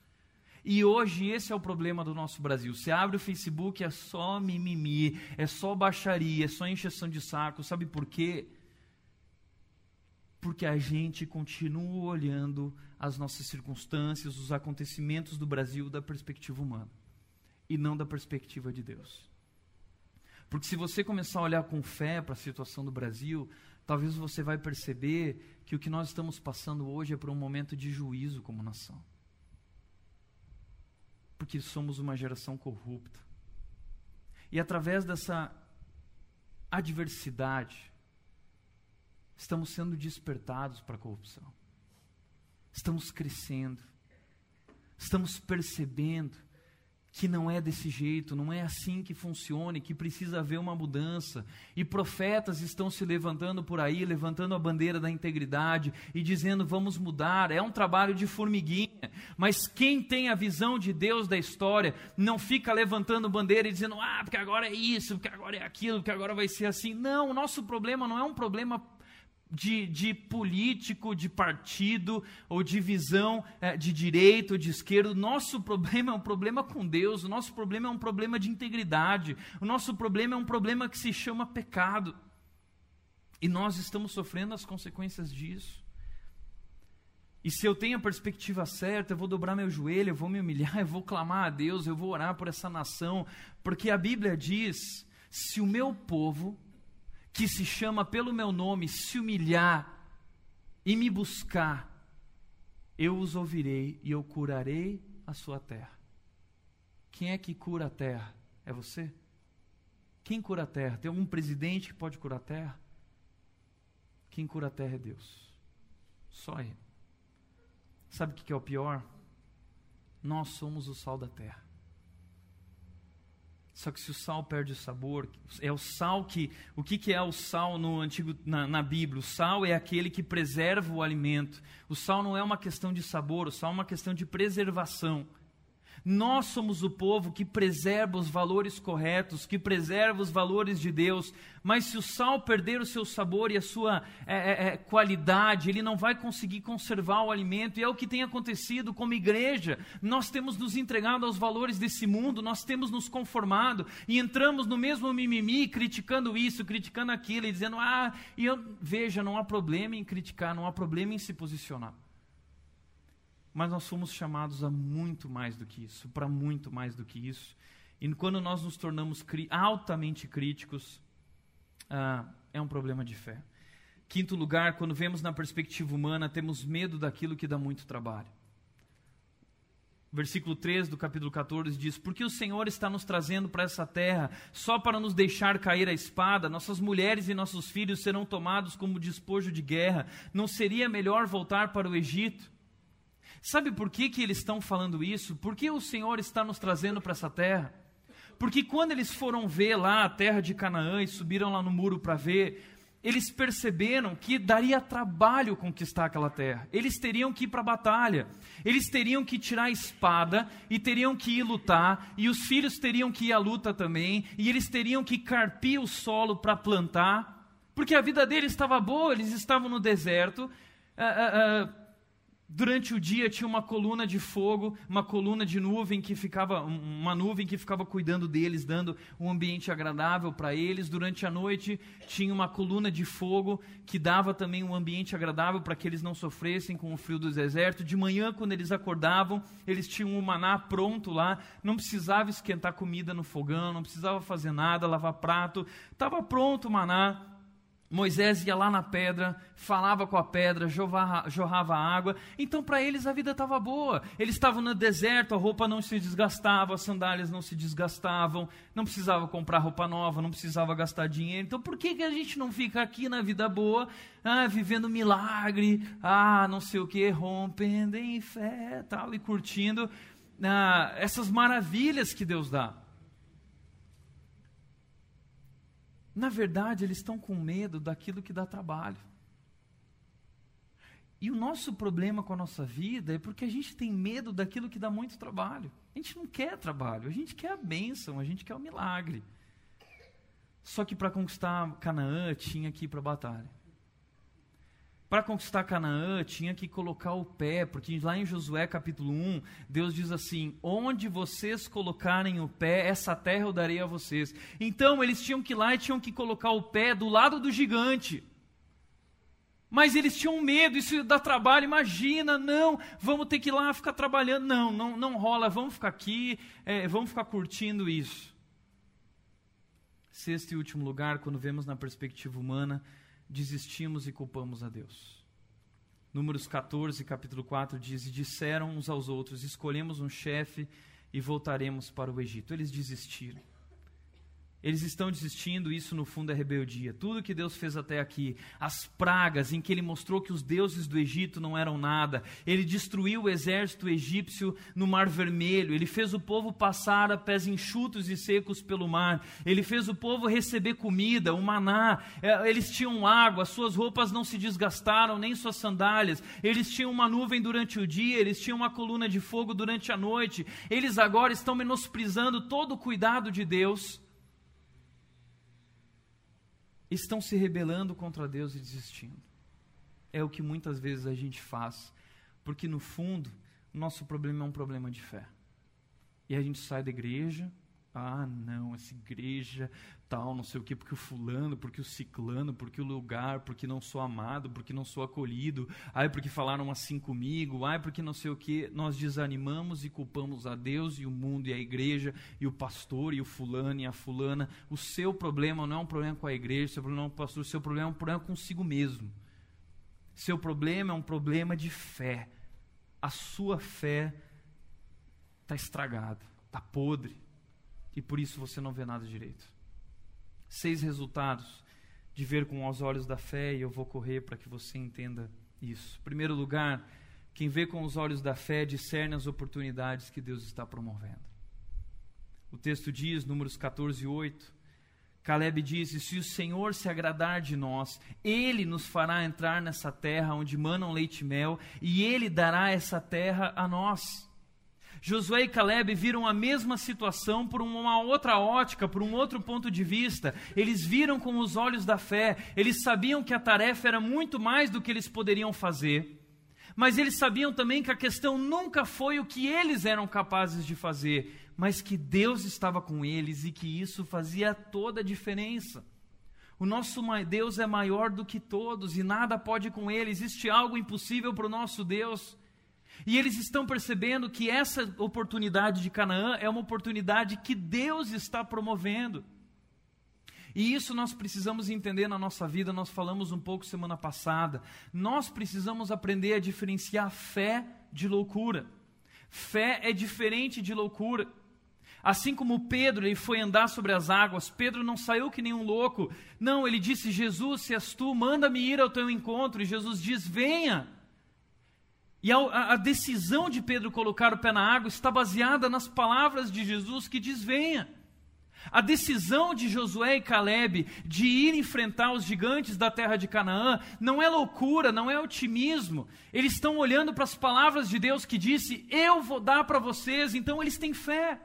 E hoje esse é o problema do nosso Brasil. Você abre o Facebook, é só mimimi, é só baixaria, é só encheção de saco. Sabe por quê? Porque a gente continua olhando as nossas circunstâncias, os acontecimentos do Brasil da perspectiva humana e não da perspectiva de Deus. Porque se você começar a olhar com fé para a situação do Brasil, talvez você vai perceber que o que nós estamos passando hoje é por um momento de juízo como nação. Porque somos uma geração corrupta. E através dessa adversidade, estamos sendo despertados para a corrupção. Estamos crescendo. Estamos percebendo que não é desse jeito, não é assim que funciona, que precisa haver uma mudança. E profetas estão se levantando por aí, levantando a bandeira da integridade e dizendo: vamos mudar. É um trabalho de formiguinha, mas quem tem a visão de Deus da história não fica levantando bandeira e dizendo: ah, porque agora é isso, porque agora é aquilo, porque agora vai ser assim. Não, o nosso problema não é um problema de, de político, de partido ou de visão é, de direita ou de esquerda. O nosso problema é um problema com Deus, o nosso problema é um problema de integridade, o nosso problema é um problema que se chama pecado. E nós estamos sofrendo as consequências disso. E se eu tenho a perspectiva certa, eu vou dobrar meu joelho, eu vou me humilhar, eu vou clamar a Deus, eu vou orar por essa nação, porque a Bíblia diz: se o meu povo, que se chama pelo meu nome, se humilhar e me buscar, eu os ouvirei e eu curarei a sua terra. Quem é que cura a terra? É você? Quem cura a terra? Tem algum presidente que pode curar a terra? Quem cura a terra é Deus. Só Ele. Sabe o que é o pior? Nós somos o sal da terra. Só que se o sal perde o sabor, é o sal que. O que, que é o sal no antigo na, na, Bíblia? O sal é aquele que preserva o alimento. O sal não é uma questão de sabor, o sal é uma questão de preservação. Nós somos o povo que preserva os valores corretos, que preserva os valores de Deus. Mas se o sal perder o seu sabor e a sua é, é, é, qualidade, ele não vai conseguir conservar o alimento. E é o que tem acontecido como igreja. Nós temos nos entregado aos valores desse mundo, nós temos nos conformado e entramos no mesmo mimimi, criticando isso, criticando aquilo e dizendo: ah, e eu, veja, não há problema em criticar, não há problema em se posicionar. Mas nós fomos chamados a muito mais do que isso, para muito mais do que isso. E quando nós nos tornamos cri altamente críticos, ah, é um problema de fé. Quinto lugar, quando vemos na perspectiva humana, temos medo daquilo que dá muito trabalho. Versículo 3 do capítulo 14 diz: Porque o Senhor está nos trazendo para essa terra só para nos deixar cair a espada, nossas mulheres e nossos filhos serão tomados como despojo de guerra. Não seria melhor voltar para o Egito? Sabe por que, que eles estão falando isso? Porque o Senhor está nos trazendo para essa terra? Porque quando eles foram ver lá a terra de Canaã e subiram lá no muro para ver, eles perceberam que daria trabalho conquistar aquela terra. Eles teriam que ir para a batalha, eles teriam que tirar a espada e teriam que ir lutar, e os filhos teriam que ir à luta também, e eles teriam que carpir o solo para plantar, porque a vida deles estava boa, eles estavam no deserto. Uh, uh, uh, Durante o dia tinha uma coluna de fogo, uma coluna de nuvem que ficava, uma nuvem que ficava cuidando deles, dando um ambiente agradável para eles. Durante a noite tinha uma coluna de fogo que dava também um ambiente agradável para que eles não sofressem com o frio do deserto. De manhã, quando eles acordavam, eles tinham um maná pronto lá, não precisava esquentar comida no fogão, não precisava fazer nada, lavar prato, estava pronto o maná Moisés ia lá na pedra, falava com a pedra, jorrava, jorrava água. Então, para eles, a vida estava boa. Eles estavam no deserto, a roupa não se desgastava, as sandálias não se desgastavam, não precisava comprar roupa nova, não precisava gastar dinheiro. Então, por que, que a gente não fica aqui na vida boa, ah, vivendo milagre, ah, não sei o que, rompendo em fé, tal, e curtindo ah, essas maravilhas que Deus dá? Na verdade, eles estão com medo daquilo que dá trabalho. E o nosso problema com a nossa vida é porque a gente tem medo daquilo que dá muito trabalho. A gente não quer trabalho, a gente quer a bênção, a gente quer o milagre. Só que para conquistar Canaã tinha que ir para a batalha. Para conquistar Canaã, tinha que colocar o pé, porque lá em Josué capítulo 1, Deus diz assim: Onde vocês colocarem o pé, essa terra eu darei a vocês. Então eles tinham que ir lá e tinham que colocar o pé do lado do gigante. Mas eles tinham medo, isso dá trabalho, imagina, não, vamos ter que ir lá ficar trabalhando. Não, não, não rola, vamos ficar aqui, é, vamos ficar curtindo isso. Sexto e último lugar, quando vemos na perspectiva humana, desistimos e culpamos a Deus. Números 14, capítulo 4 diz: E disseram uns aos outros: Escolhemos um chefe e voltaremos para o Egito. Eles desistiram. Eles estão desistindo, isso no fundo é rebeldia. Tudo que Deus fez até aqui, as pragas em que ele mostrou que os deuses do Egito não eram nada, ele destruiu o exército egípcio no Mar Vermelho, ele fez o povo passar a pés enxutos e secos pelo mar, ele fez o povo receber comida, o maná, é, eles tinham água, suas roupas não se desgastaram, nem suas sandálias, eles tinham uma nuvem durante o dia, eles tinham uma coluna de fogo durante a noite, eles agora estão menosprezando todo o cuidado de Deus estão se rebelando contra Deus e desistindo. É o que muitas vezes a gente faz, porque no fundo, nosso problema é um problema de fé. E a gente sai da igreja, ah, não, essa igreja, tal, não sei o quê, porque o fulano, porque o ciclano, porque o lugar, porque não sou amado, porque não sou acolhido, ai, porque falaram assim comigo, ai, porque não sei o quê. Nós desanimamos e culpamos a Deus e o mundo e a igreja e o pastor e o fulano e a fulana. O seu problema não é um problema com a igreja, o seu problema é com o pastor, o seu problema é um problema consigo mesmo. Seu problema é um problema de fé. A sua fé está estragada, está podre e por isso você não vê nada direito. Seis resultados de ver com os olhos da fé, e eu vou correr para que você entenda isso. Em primeiro lugar, quem vê com os olhos da fé discerne as oportunidades que Deus está promovendo. O texto diz, Números 14, 8, Caleb diz: Se o Senhor se agradar de nós, Ele nos fará entrar nessa terra onde manam leite e mel, e Ele dará essa terra a nós. Josué e Caleb viram a mesma situação por uma outra ótica, por um outro ponto de vista. Eles viram com os olhos da fé, eles sabiam que a tarefa era muito mais do que eles poderiam fazer. Mas eles sabiam também que a questão nunca foi o que eles eram capazes de fazer, mas que Deus estava com eles e que isso fazia toda a diferença. O nosso Deus é maior do que todos e nada pode com ele, existe algo impossível para o nosso Deus. E eles estão percebendo que essa oportunidade de Canaã é uma oportunidade que Deus está promovendo. E isso nós precisamos entender na nossa vida, nós falamos um pouco semana passada. Nós precisamos aprender a diferenciar fé de loucura. Fé é diferente de loucura. Assim como Pedro ele foi andar sobre as águas, Pedro não saiu que nem um louco. Não, ele disse: Jesus, se és tu, manda-me ir ao teu encontro. E Jesus diz: Venha. E a, a, decisão de Pedro colocar o pé na água está baseada nas palavras de Jesus que diz: Venha. A decisão de Josué e Caleb de ir enfrentar os gigantes da terra de Canaã não é loucura, não é otimismo. Eles estão olhando para as palavras de Deus que disse: Eu vou dar para vocês, então eles têm fé.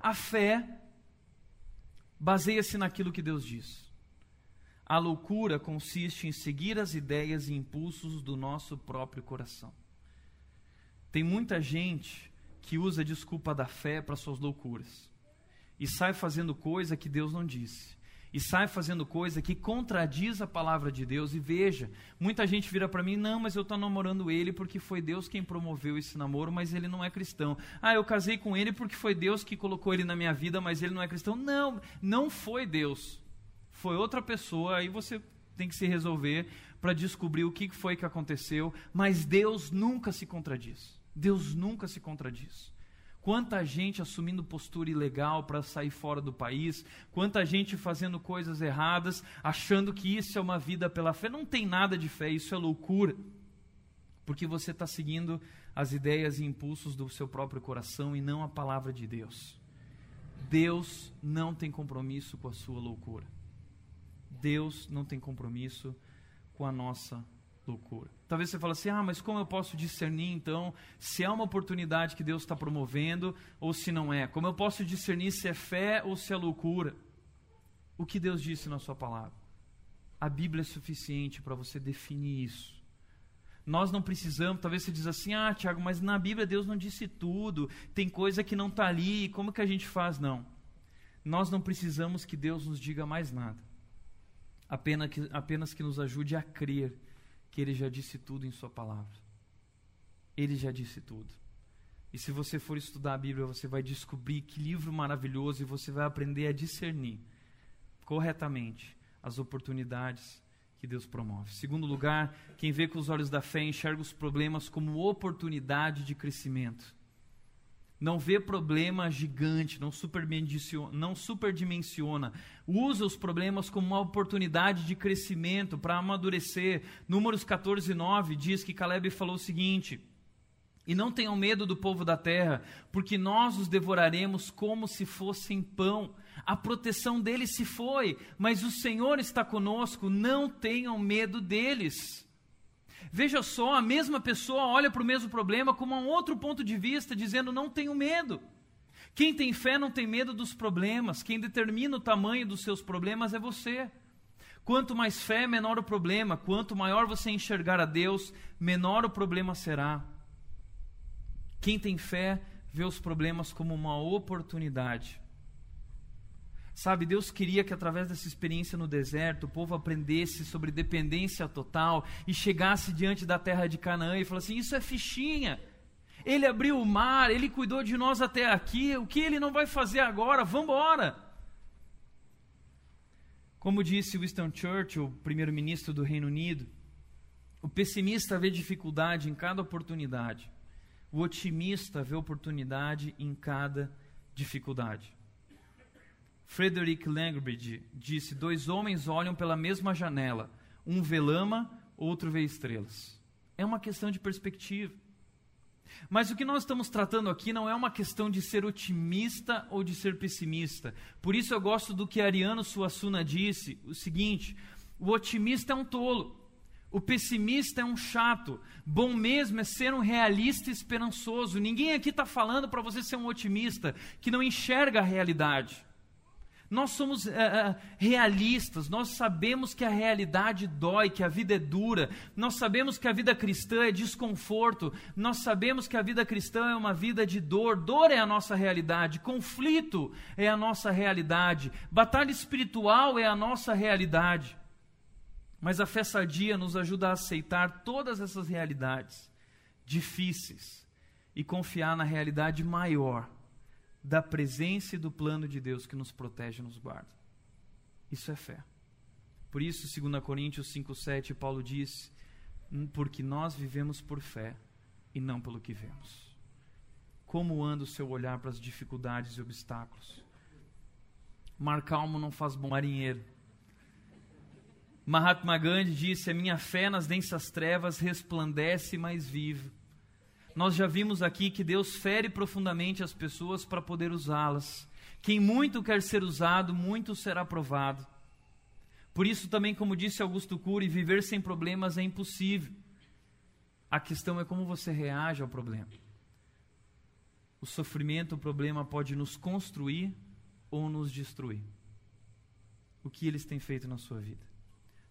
A fé baseia-se naquilo que Deus diz. A loucura consiste em seguir as ideias e impulsos do nosso próprio coração. Tem muita gente que usa a desculpa da fé para suas loucuras e sai fazendo coisa que Deus não disse. E sai fazendo coisa que contradiz a palavra de Deus. E veja, muita gente vira para mim: não, mas eu estou namorando ele porque foi Deus quem promoveu esse namoro, mas ele não é cristão. Ah, eu casei com ele porque foi Deus que colocou ele na minha vida, mas ele não é cristão. Não, não foi Deus. Foi outra pessoa. Aí você tem que se resolver para descobrir o que foi que aconteceu. Mas Deus nunca se contradiz. Deus nunca se contradiz. Quanta gente assumindo postura ilegal para sair fora do país, quanta gente fazendo coisas erradas, achando que isso é uma vida pela fé. Não tem nada de fé, isso é loucura. Porque você está seguindo as ideias e impulsos do seu próprio coração e não a palavra de Deus. Deus não tem compromisso com a sua loucura. Deus não tem compromisso com a nossa loucura. Talvez você fale assim: ah, mas como eu posso discernir então se é uma oportunidade que Deus está promovendo ou se não é? Como eu posso discernir se é fé ou se é loucura? O que Deus disse na Sua palavra? A Bíblia é suficiente para você definir isso. Nós não precisamos, talvez você diz assim, ah, Tiago, mas na Bíblia Deus não disse tudo, tem coisa que não está ali, como que a gente faz? Não. Nós não precisamos que Deus nos diga mais nada, apenas que, apenas que nos ajude a crer que ele já disse tudo em Sua palavra. Ele já disse tudo. E se você for estudar a Bíblia, você vai descobrir que livro maravilhoso e você vai aprender a discernir corretamente as oportunidades que Deus promove. Segundo lugar, quem vê com os olhos da fé enxerga os problemas como oportunidade de crescimento não vê problema gigante, não, não superdimensiona, usa os problemas como uma oportunidade de crescimento para amadurecer. Números 14, 9 diz que Caleb falou o seguinte: E não tenham medo do povo da terra, porque nós os devoraremos como se fossem pão. A proteção deles se foi, mas o Senhor está conosco, não tenham medo deles. Veja só, a mesma pessoa olha para o mesmo problema com um outro ponto de vista, dizendo: não tenho medo. Quem tem fé não tem medo dos problemas, quem determina o tamanho dos seus problemas é você. Quanto mais fé, menor o problema. Quanto maior você enxergar a Deus, menor o problema será. Quem tem fé vê os problemas como uma oportunidade. Sabe, Deus queria que através dessa experiência no deserto, o povo aprendesse sobre dependência total e chegasse diante da terra de Canaã e falasse assim: Isso é fichinha. Ele abriu o mar, ele cuidou de nós até aqui, o que ele não vai fazer agora? Vamos embora. Como disse Winston Churchill, primeiro-ministro do Reino Unido, o pessimista vê dificuldade em cada oportunidade, o otimista vê oportunidade em cada dificuldade. Frederick Langbridge disse: Dois homens olham pela mesma janela, um vê lama, outro vê estrelas. É uma questão de perspectiva. Mas o que nós estamos tratando aqui não é uma questão de ser otimista ou de ser pessimista. Por isso eu gosto do que Ariano Suassuna disse: o seguinte, o otimista é um tolo, O pessimista é um chato. Bom mesmo é ser um realista esperançoso. Ninguém aqui está falando para você ser um otimista que não enxerga a realidade. Nós somos uh, realistas, nós sabemos que a realidade dói, que a vida é dura, nós sabemos que a vida cristã é desconforto, nós sabemos que a vida cristã é uma vida de dor, dor é a nossa realidade, conflito é a nossa realidade, batalha espiritual é a nossa realidade. Mas a fé sadia nos ajuda a aceitar todas essas realidades difíceis e confiar na realidade maior da presença e do plano de Deus que nos protege e nos guarda. Isso é fé. Por isso, 2 Coríntios 5,7, Paulo diz: hum, Porque nós vivemos por fé e não pelo que vemos. Como anda o seu olhar para as dificuldades e obstáculos? Mar calmo não faz bom marinheiro. Mahatma Gandhi disse: A minha fé nas densas trevas resplandece mais viva nós já vimos aqui que Deus fere profundamente as pessoas para poder usá-las. Quem muito quer ser usado, muito será provado. Por isso, também, como disse Augusto Cury, viver sem problemas é impossível. A questão é como você reage ao problema. O sofrimento, o problema pode nos construir ou nos destruir. O que eles têm feito na sua vida?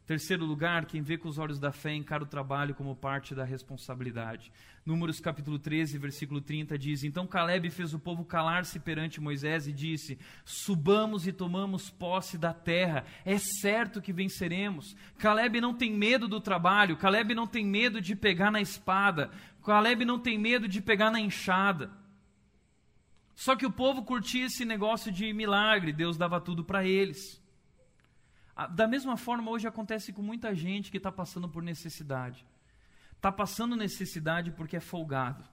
Terceiro lugar, quem vê com os olhos da fé encara o trabalho como parte da responsabilidade. Números capítulo 13, versículo 30 diz: Então Caleb fez o povo calar-se perante Moisés e disse: Subamos e tomamos posse da terra, é certo que venceremos. Caleb não tem medo do trabalho, Caleb não tem medo de pegar na espada, Caleb não tem medo de pegar na enxada. Só que o povo curtia esse negócio de milagre, Deus dava tudo para eles. Da mesma forma, hoje acontece com muita gente que está passando por necessidade. Está passando necessidade porque é folgado.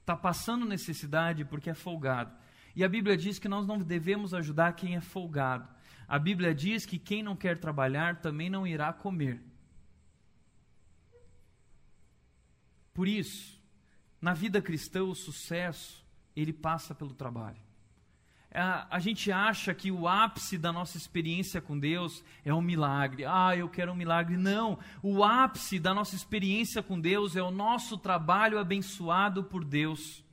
Está passando necessidade porque é folgado. E a Bíblia diz que nós não devemos ajudar quem é folgado. A Bíblia diz que quem não quer trabalhar também não irá comer. Por isso, na vida cristã, o sucesso, ele passa pelo trabalho a, a gente acha que o ápice da nossa experiência com Deus é um milagre. Ah, eu quero um milagre. Não. O ápice da nossa experiência com Deus é o nosso trabalho abençoado por Deus.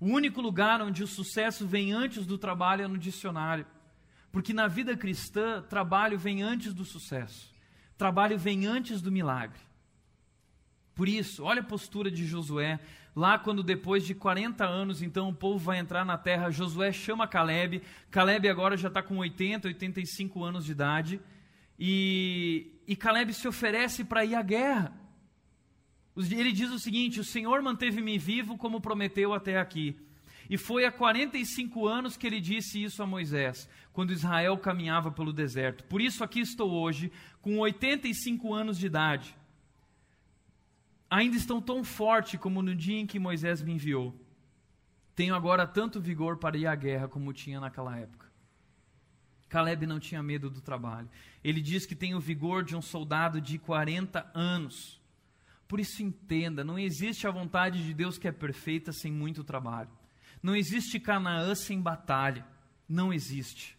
O único lugar onde o sucesso vem antes do trabalho é no dicionário. Porque na vida cristã, trabalho vem antes do sucesso. Trabalho vem antes do milagre. Por isso, olha a postura de Josué Lá, quando depois de 40 anos, então o povo vai entrar na terra, Josué chama Caleb. Caleb agora já está com 80, 85 anos de idade. E, e Caleb se oferece para ir à guerra. Ele diz o seguinte: O Senhor manteve-me vivo como prometeu até aqui. E foi há 45 anos que ele disse isso a Moisés, quando Israel caminhava pelo deserto. Por isso aqui estou hoje, com 85 anos de idade ainda estão tão forte como no dia em que Moisés me enviou. Tenho agora tanto vigor para ir à guerra como tinha naquela época. Caleb não tinha medo do trabalho. Ele diz que tem o vigor de um soldado de 40 anos. Por isso entenda, não existe a vontade de Deus que é perfeita sem muito trabalho. Não existe Canaã sem batalha. Não existe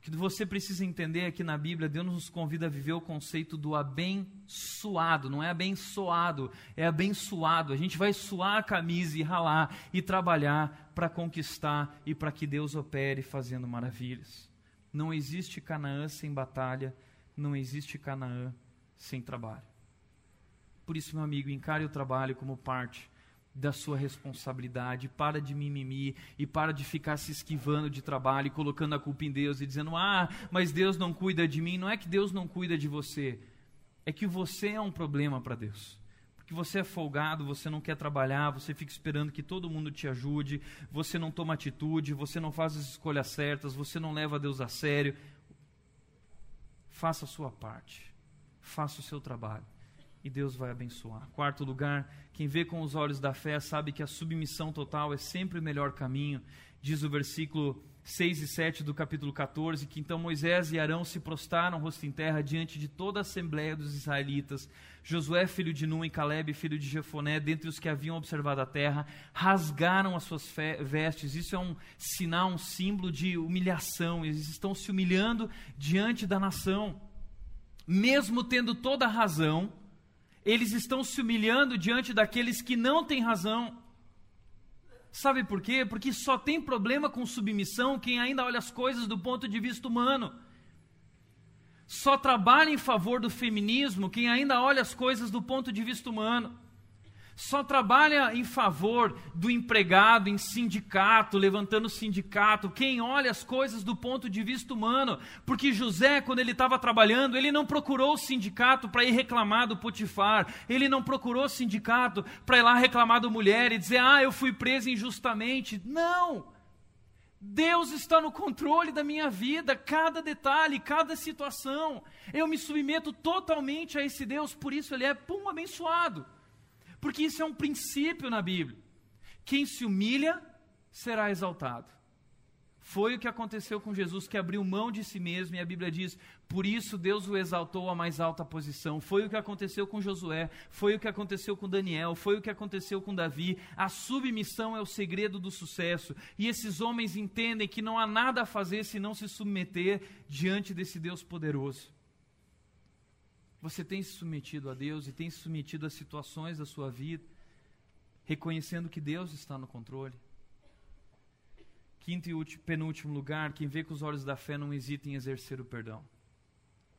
que você precisa entender é na Bíblia Deus nos convida a viver o conceito do abençoado, não é abençoado, é abençoado. A gente vai suar a camisa e ralar e trabalhar para conquistar e para que Deus opere fazendo maravilhas. Não existe Canaã sem batalha, não existe Canaã sem trabalho. Por isso, meu amigo, encare o trabalho como parte da sua responsabilidade, para de mimimi e para de ficar se esquivando de trabalho e colocando a culpa em Deus e dizendo: "Ah, mas Deus não cuida de mim". Não é que Deus não cuida de você, é que você é um problema para Deus. Porque você é folgado, você não quer trabalhar, você fica esperando que todo mundo te ajude, você não toma atitude, você não faz as escolhas certas, você não leva Deus a sério. Faça a sua parte. Faça o seu trabalho e Deus vai abençoar. Quarto lugar, quem vê com os olhos da fé sabe que a submissão total é sempre o melhor caminho. Diz o versículo 6 e 7 do capítulo 14, que então Moisés e Arão se prostaram rosto em terra diante de toda a assembleia dos israelitas. Josué, filho de Nun, e Caleb, filho de Jefoné, dentre os que haviam observado a terra, rasgaram as suas vestes. Isso é um sinal, um símbolo de humilhação. Eles estão se humilhando diante da nação. mesmo tendo toda a razão, eles estão se humilhando diante daqueles que não têm razão. Sabe por quê? Porque só tem problema com submissão quem ainda olha as coisas do ponto de vista humano. Só trabalha em favor do feminismo quem ainda olha as coisas do ponto de vista humano só trabalha em favor do empregado em sindicato, levantando sindicato, quem olha as coisas do ponto de vista humano. Porque José, quando ele estava trabalhando, ele não procurou o sindicato para ir reclamar do Potifar, ele não procurou o sindicato para ir lá reclamar da mulher e dizer, ah, eu fui preso injustamente. Não! Deus está no controle da minha vida, cada detalhe, cada situação. Eu me submeto totalmente a esse Deus, por isso ele é pum abençoado. Porque isso é um princípio na Bíblia. Quem se humilha será exaltado. Foi o que aconteceu com Jesus, que abriu mão de si mesmo, e a Bíblia diz: por isso Deus o exaltou à mais alta posição. Foi o que aconteceu com Josué, foi o que aconteceu com Daniel, foi o que aconteceu com Davi. A submissão é o segredo do sucesso, e esses homens entendem que não há nada a fazer senão se submeter diante desse Deus poderoso. Você tem se submetido a Deus e tem se submetido às situações da sua vida, reconhecendo que Deus está no controle? Quinto e penúltimo lugar, quem vê com os olhos da fé não hesita em exercer o perdão.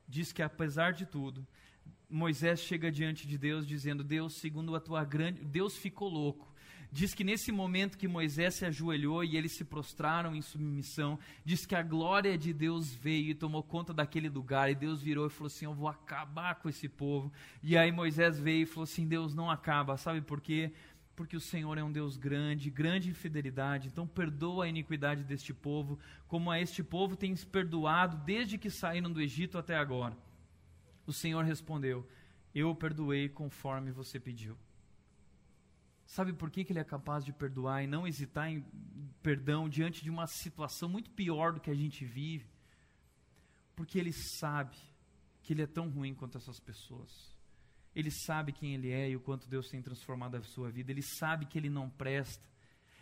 Diz que apesar de tudo, Moisés chega diante de Deus dizendo: Deus, segundo a tua grande. Deus ficou louco Diz que nesse momento que Moisés se ajoelhou e eles se prostraram em submissão, diz que a glória de Deus veio e tomou conta daquele lugar. E Deus virou e falou assim: Eu vou acabar com esse povo. E aí Moisés veio e falou assim: Deus não acaba. Sabe por quê? Porque o Senhor é um Deus grande, grande em fidelidade. Então perdoa a iniquidade deste povo, como a este povo tens perdoado desde que saíram do Egito até agora. O Senhor respondeu: Eu perdoei conforme você pediu. Sabe por que, que ele é capaz de perdoar e não hesitar em perdão diante de uma situação muito pior do que a gente vive? Porque ele sabe que ele é tão ruim quanto essas pessoas. Ele sabe quem ele é e o quanto Deus tem transformado a sua vida. Ele sabe que ele não presta.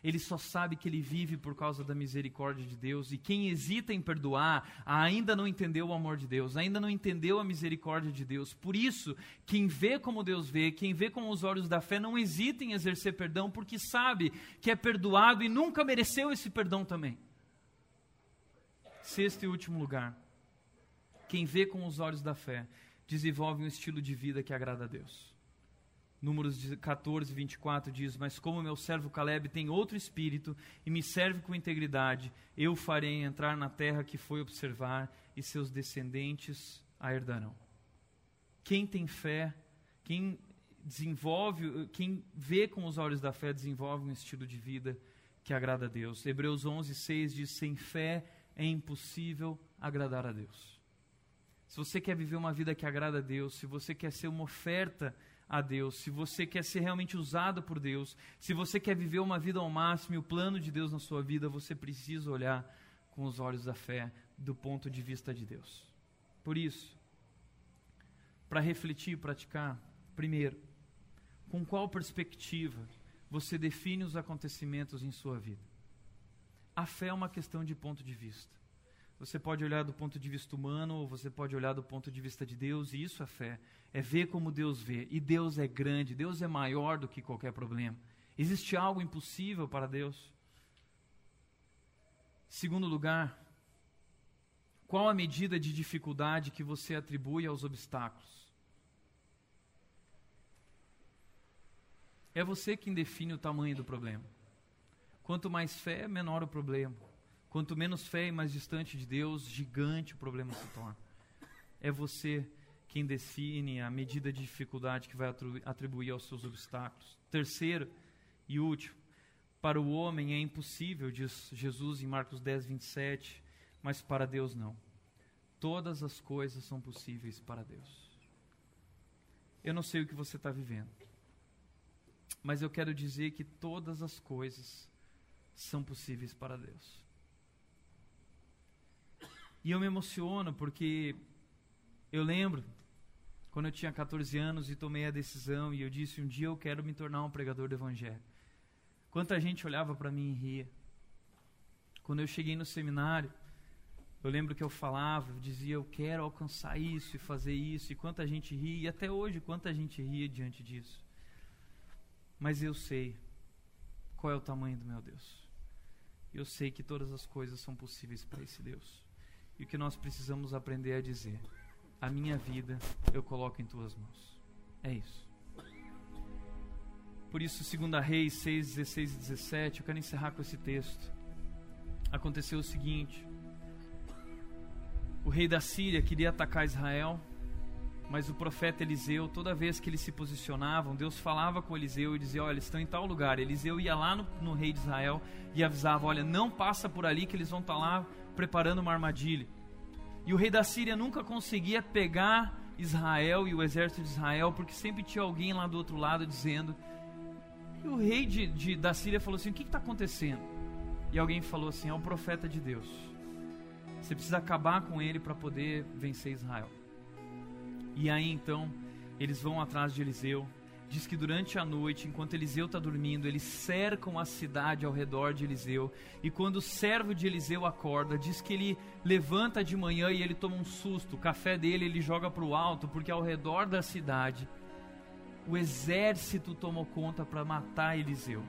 Ele só sabe que ele vive por causa da misericórdia de Deus. E quem hesita em perdoar ainda não entendeu o amor de Deus, ainda não entendeu a misericórdia de Deus. Por isso, quem vê como Deus vê, quem vê com os olhos da fé, não hesita em exercer perdão, porque sabe que é perdoado e nunca mereceu esse perdão também. Sexto e último lugar. Quem vê com os olhos da fé desenvolve um estilo de vida que agrada a Deus. Números 14, 24 diz: Mas como meu servo Caleb tem outro espírito e me serve com integridade, eu farei entrar na terra que foi observar e seus descendentes a herdarão. Quem tem fé, quem desenvolve, quem vê com os olhos da fé, desenvolve um estilo de vida que agrada a Deus. Hebreus 11, 6 diz: Sem fé é impossível agradar a Deus. Se você quer viver uma vida que agrada a Deus, se você quer ser uma oferta a Deus, se você quer ser realmente usado por Deus, se você quer viver uma vida ao máximo e o plano de Deus na sua vida, você precisa olhar com os olhos da fé do ponto de vista de Deus. Por isso, para refletir e praticar, primeiro, com qual perspectiva você define os acontecimentos em sua vida? A fé é uma questão de ponto de vista. Você pode olhar do ponto de vista humano, ou você pode olhar do ponto de vista de Deus, e isso é fé. É ver como Deus vê. E Deus é grande, Deus é maior do que qualquer problema. Existe algo impossível para Deus? Segundo lugar, qual a medida de dificuldade que você atribui aos obstáculos? É você quem define o tamanho do problema. Quanto mais fé, menor o problema. Quanto menos fé e mais distante de Deus, gigante o problema se torna. É você quem define a medida de dificuldade que vai atribuir aos seus obstáculos. Terceiro e último, para o homem é impossível, diz Jesus em Marcos 10, 27, mas para Deus não. Todas as coisas são possíveis para Deus. Eu não sei o que você está vivendo, mas eu quero dizer que todas as coisas são possíveis para Deus. E eu me emociono porque eu lembro quando eu tinha 14 anos e tomei a decisão e eu disse: um dia eu quero me tornar um pregador do Evangelho. Quanta gente olhava para mim e ria. Quando eu cheguei no seminário, Eu lembro que eu falava, eu dizia, eu quero alcançar isso e fazer isso, e quanta gente ria, e até hoje quanta gente ria diante disso. Mas eu sei qual é o tamanho do meu Deus. Eu sei que todas as coisas são possíveis para esse Deus. E o que nós precisamos aprender a dizer: a minha vida eu coloco em tuas mãos. É isso. Por isso, 2 Reis 6, 16 e 17, eu quero encerrar com esse texto. Aconteceu o seguinte: o rei da Síria queria atacar Israel, mas o profeta Eliseu, toda vez que eles se posicionavam, Deus falava com Eliseu e dizia: Olha, eles estão em tal lugar. Eliseu ia lá no, no rei de Israel e avisava: Olha, não passa por ali que eles vão estar tá lá preparando uma armadilha. E o rei da Síria nunca conseguia pegar Israel e o exército de Israel, porque sempre tinha alguém lá do outro lado dizendo. E o rei de, de da Síria falou assim: O que está acontecendo? E alguém falou assim: É o profeta de Deus. Você precisa acabar com ele para poder vencer Israel. E aí então, eles vão atrás de Eliseu. Diz que durante a noite, enquanto Eliseu está dormindo, eles cercam a cidade ao redor de Eliseu. E quando o servo de Eliseu acorda, diz que ele levanta de manhã e ele toma um susto. O café dele ele joga para o alto, porque ao redor da cidade o exército tomou conta para matar Eliseu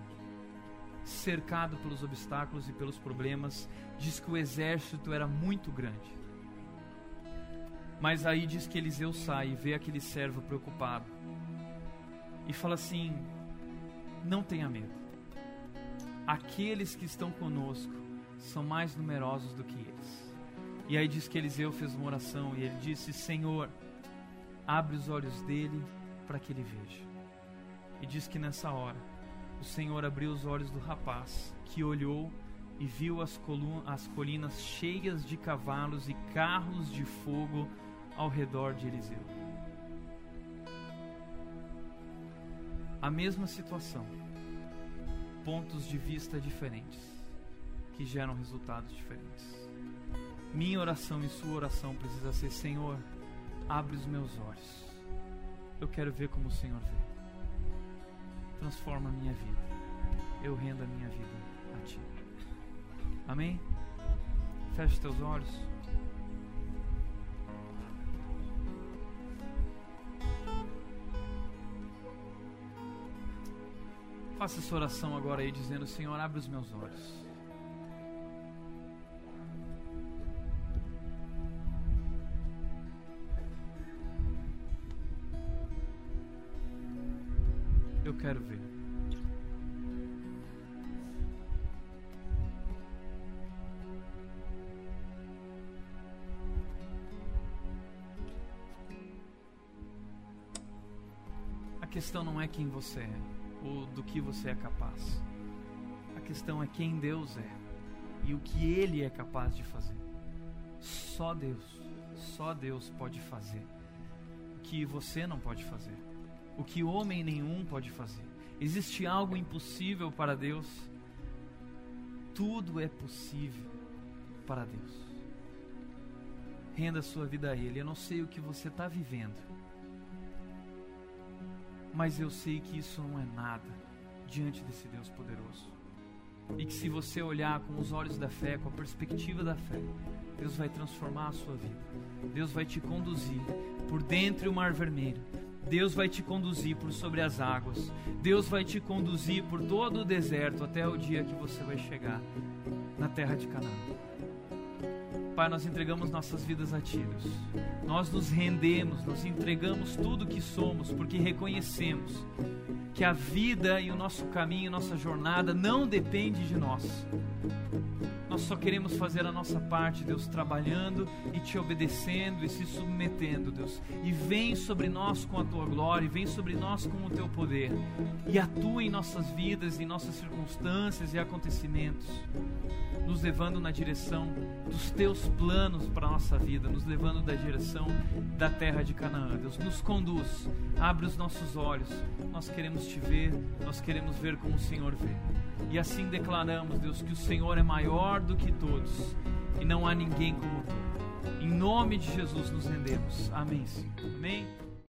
cercado pelos obstáculos e pelos problemas, diz que o exército era muito grande. Mas aí diz que Eliseu sai e vê aquele servo preocupado e fala assim: Não tenha medo. Aqueles que estão conosco são mais numerosos do que eles. E aí diz que Eliseu fez uma oração e ele disse: Senhor, abre os olhos dele para que ele veja. E diz que nessa hora o Senhor abriu os olhos do rapaz, que olhou e viu as, as colinas cheias de cavalos e carros de fogo ao redor de Eliseu. A mesma situação, pontos de vista diferentes, que geram resultados diferentes. Minha oração e sua oração precisa ser: Senhor, abre os meus olhos. Eu quero ver como o Senhor vê transforma a minha vida. Eu rendo a minha vida a Ti. Amém? Feche teus olhos. Faça essa oração agora aí, dizendo: Senhor, abre os meus olhos. Eu quero ver. A questão não é quem você é ou do que você é capaz. A questão é quem Deus é e o que Ele é capaz de fazer. Só Deus, só Deus pode fazer o que você não pode fazer o que homem nenhum pode fazer. Existe algo impossível para Deus? Tudo é possível para Deus. Renda sua vida a Ele. Eu não sei o que você está vivendo, mas eu sei que isso não é nada diante desse Deus poderoso. E que se você olhar com os olhos da fé, com a perspectiva da fé, Deus vai transformar a sua vida. Deus vai te conduzir por dentro o mar vermelho Deus vai te conduzir por sobre as águas. Deus vai te conduzir por todo o deserto até o dia que você vai chegar na terra de Canaã. Pai, nós entregamos nossas vidas a Ti, Deus. Nós nos rendemos, nos entregamos tudo que somos, porque reconhecemos que a vida e o nosso caminho, nossa jornada não depende de nós. Nós só queremos fazer a nossa parte, Deus, trabalhando e te obedecendo e se submetendo, Deus. E vem sobre nós com a tua glória, e vem sobre nós com o teu poder. E atua em nossas vidas, em nossas circunstâncias e acontecimentos, nos levando na direção dos teus planos para a nossa vida, nos levando da direção da terra de Canaã. Deus, nos conduz, abre os nossos olhos. Nós queremos te ver, nós queremos ver como o Senhor vê. E assim declaramos, Deus, que o Senhor é maior do que todos e não há ninguém como tu. Em nome de Jesus nos rendemos. Amém. Senhor. Amém.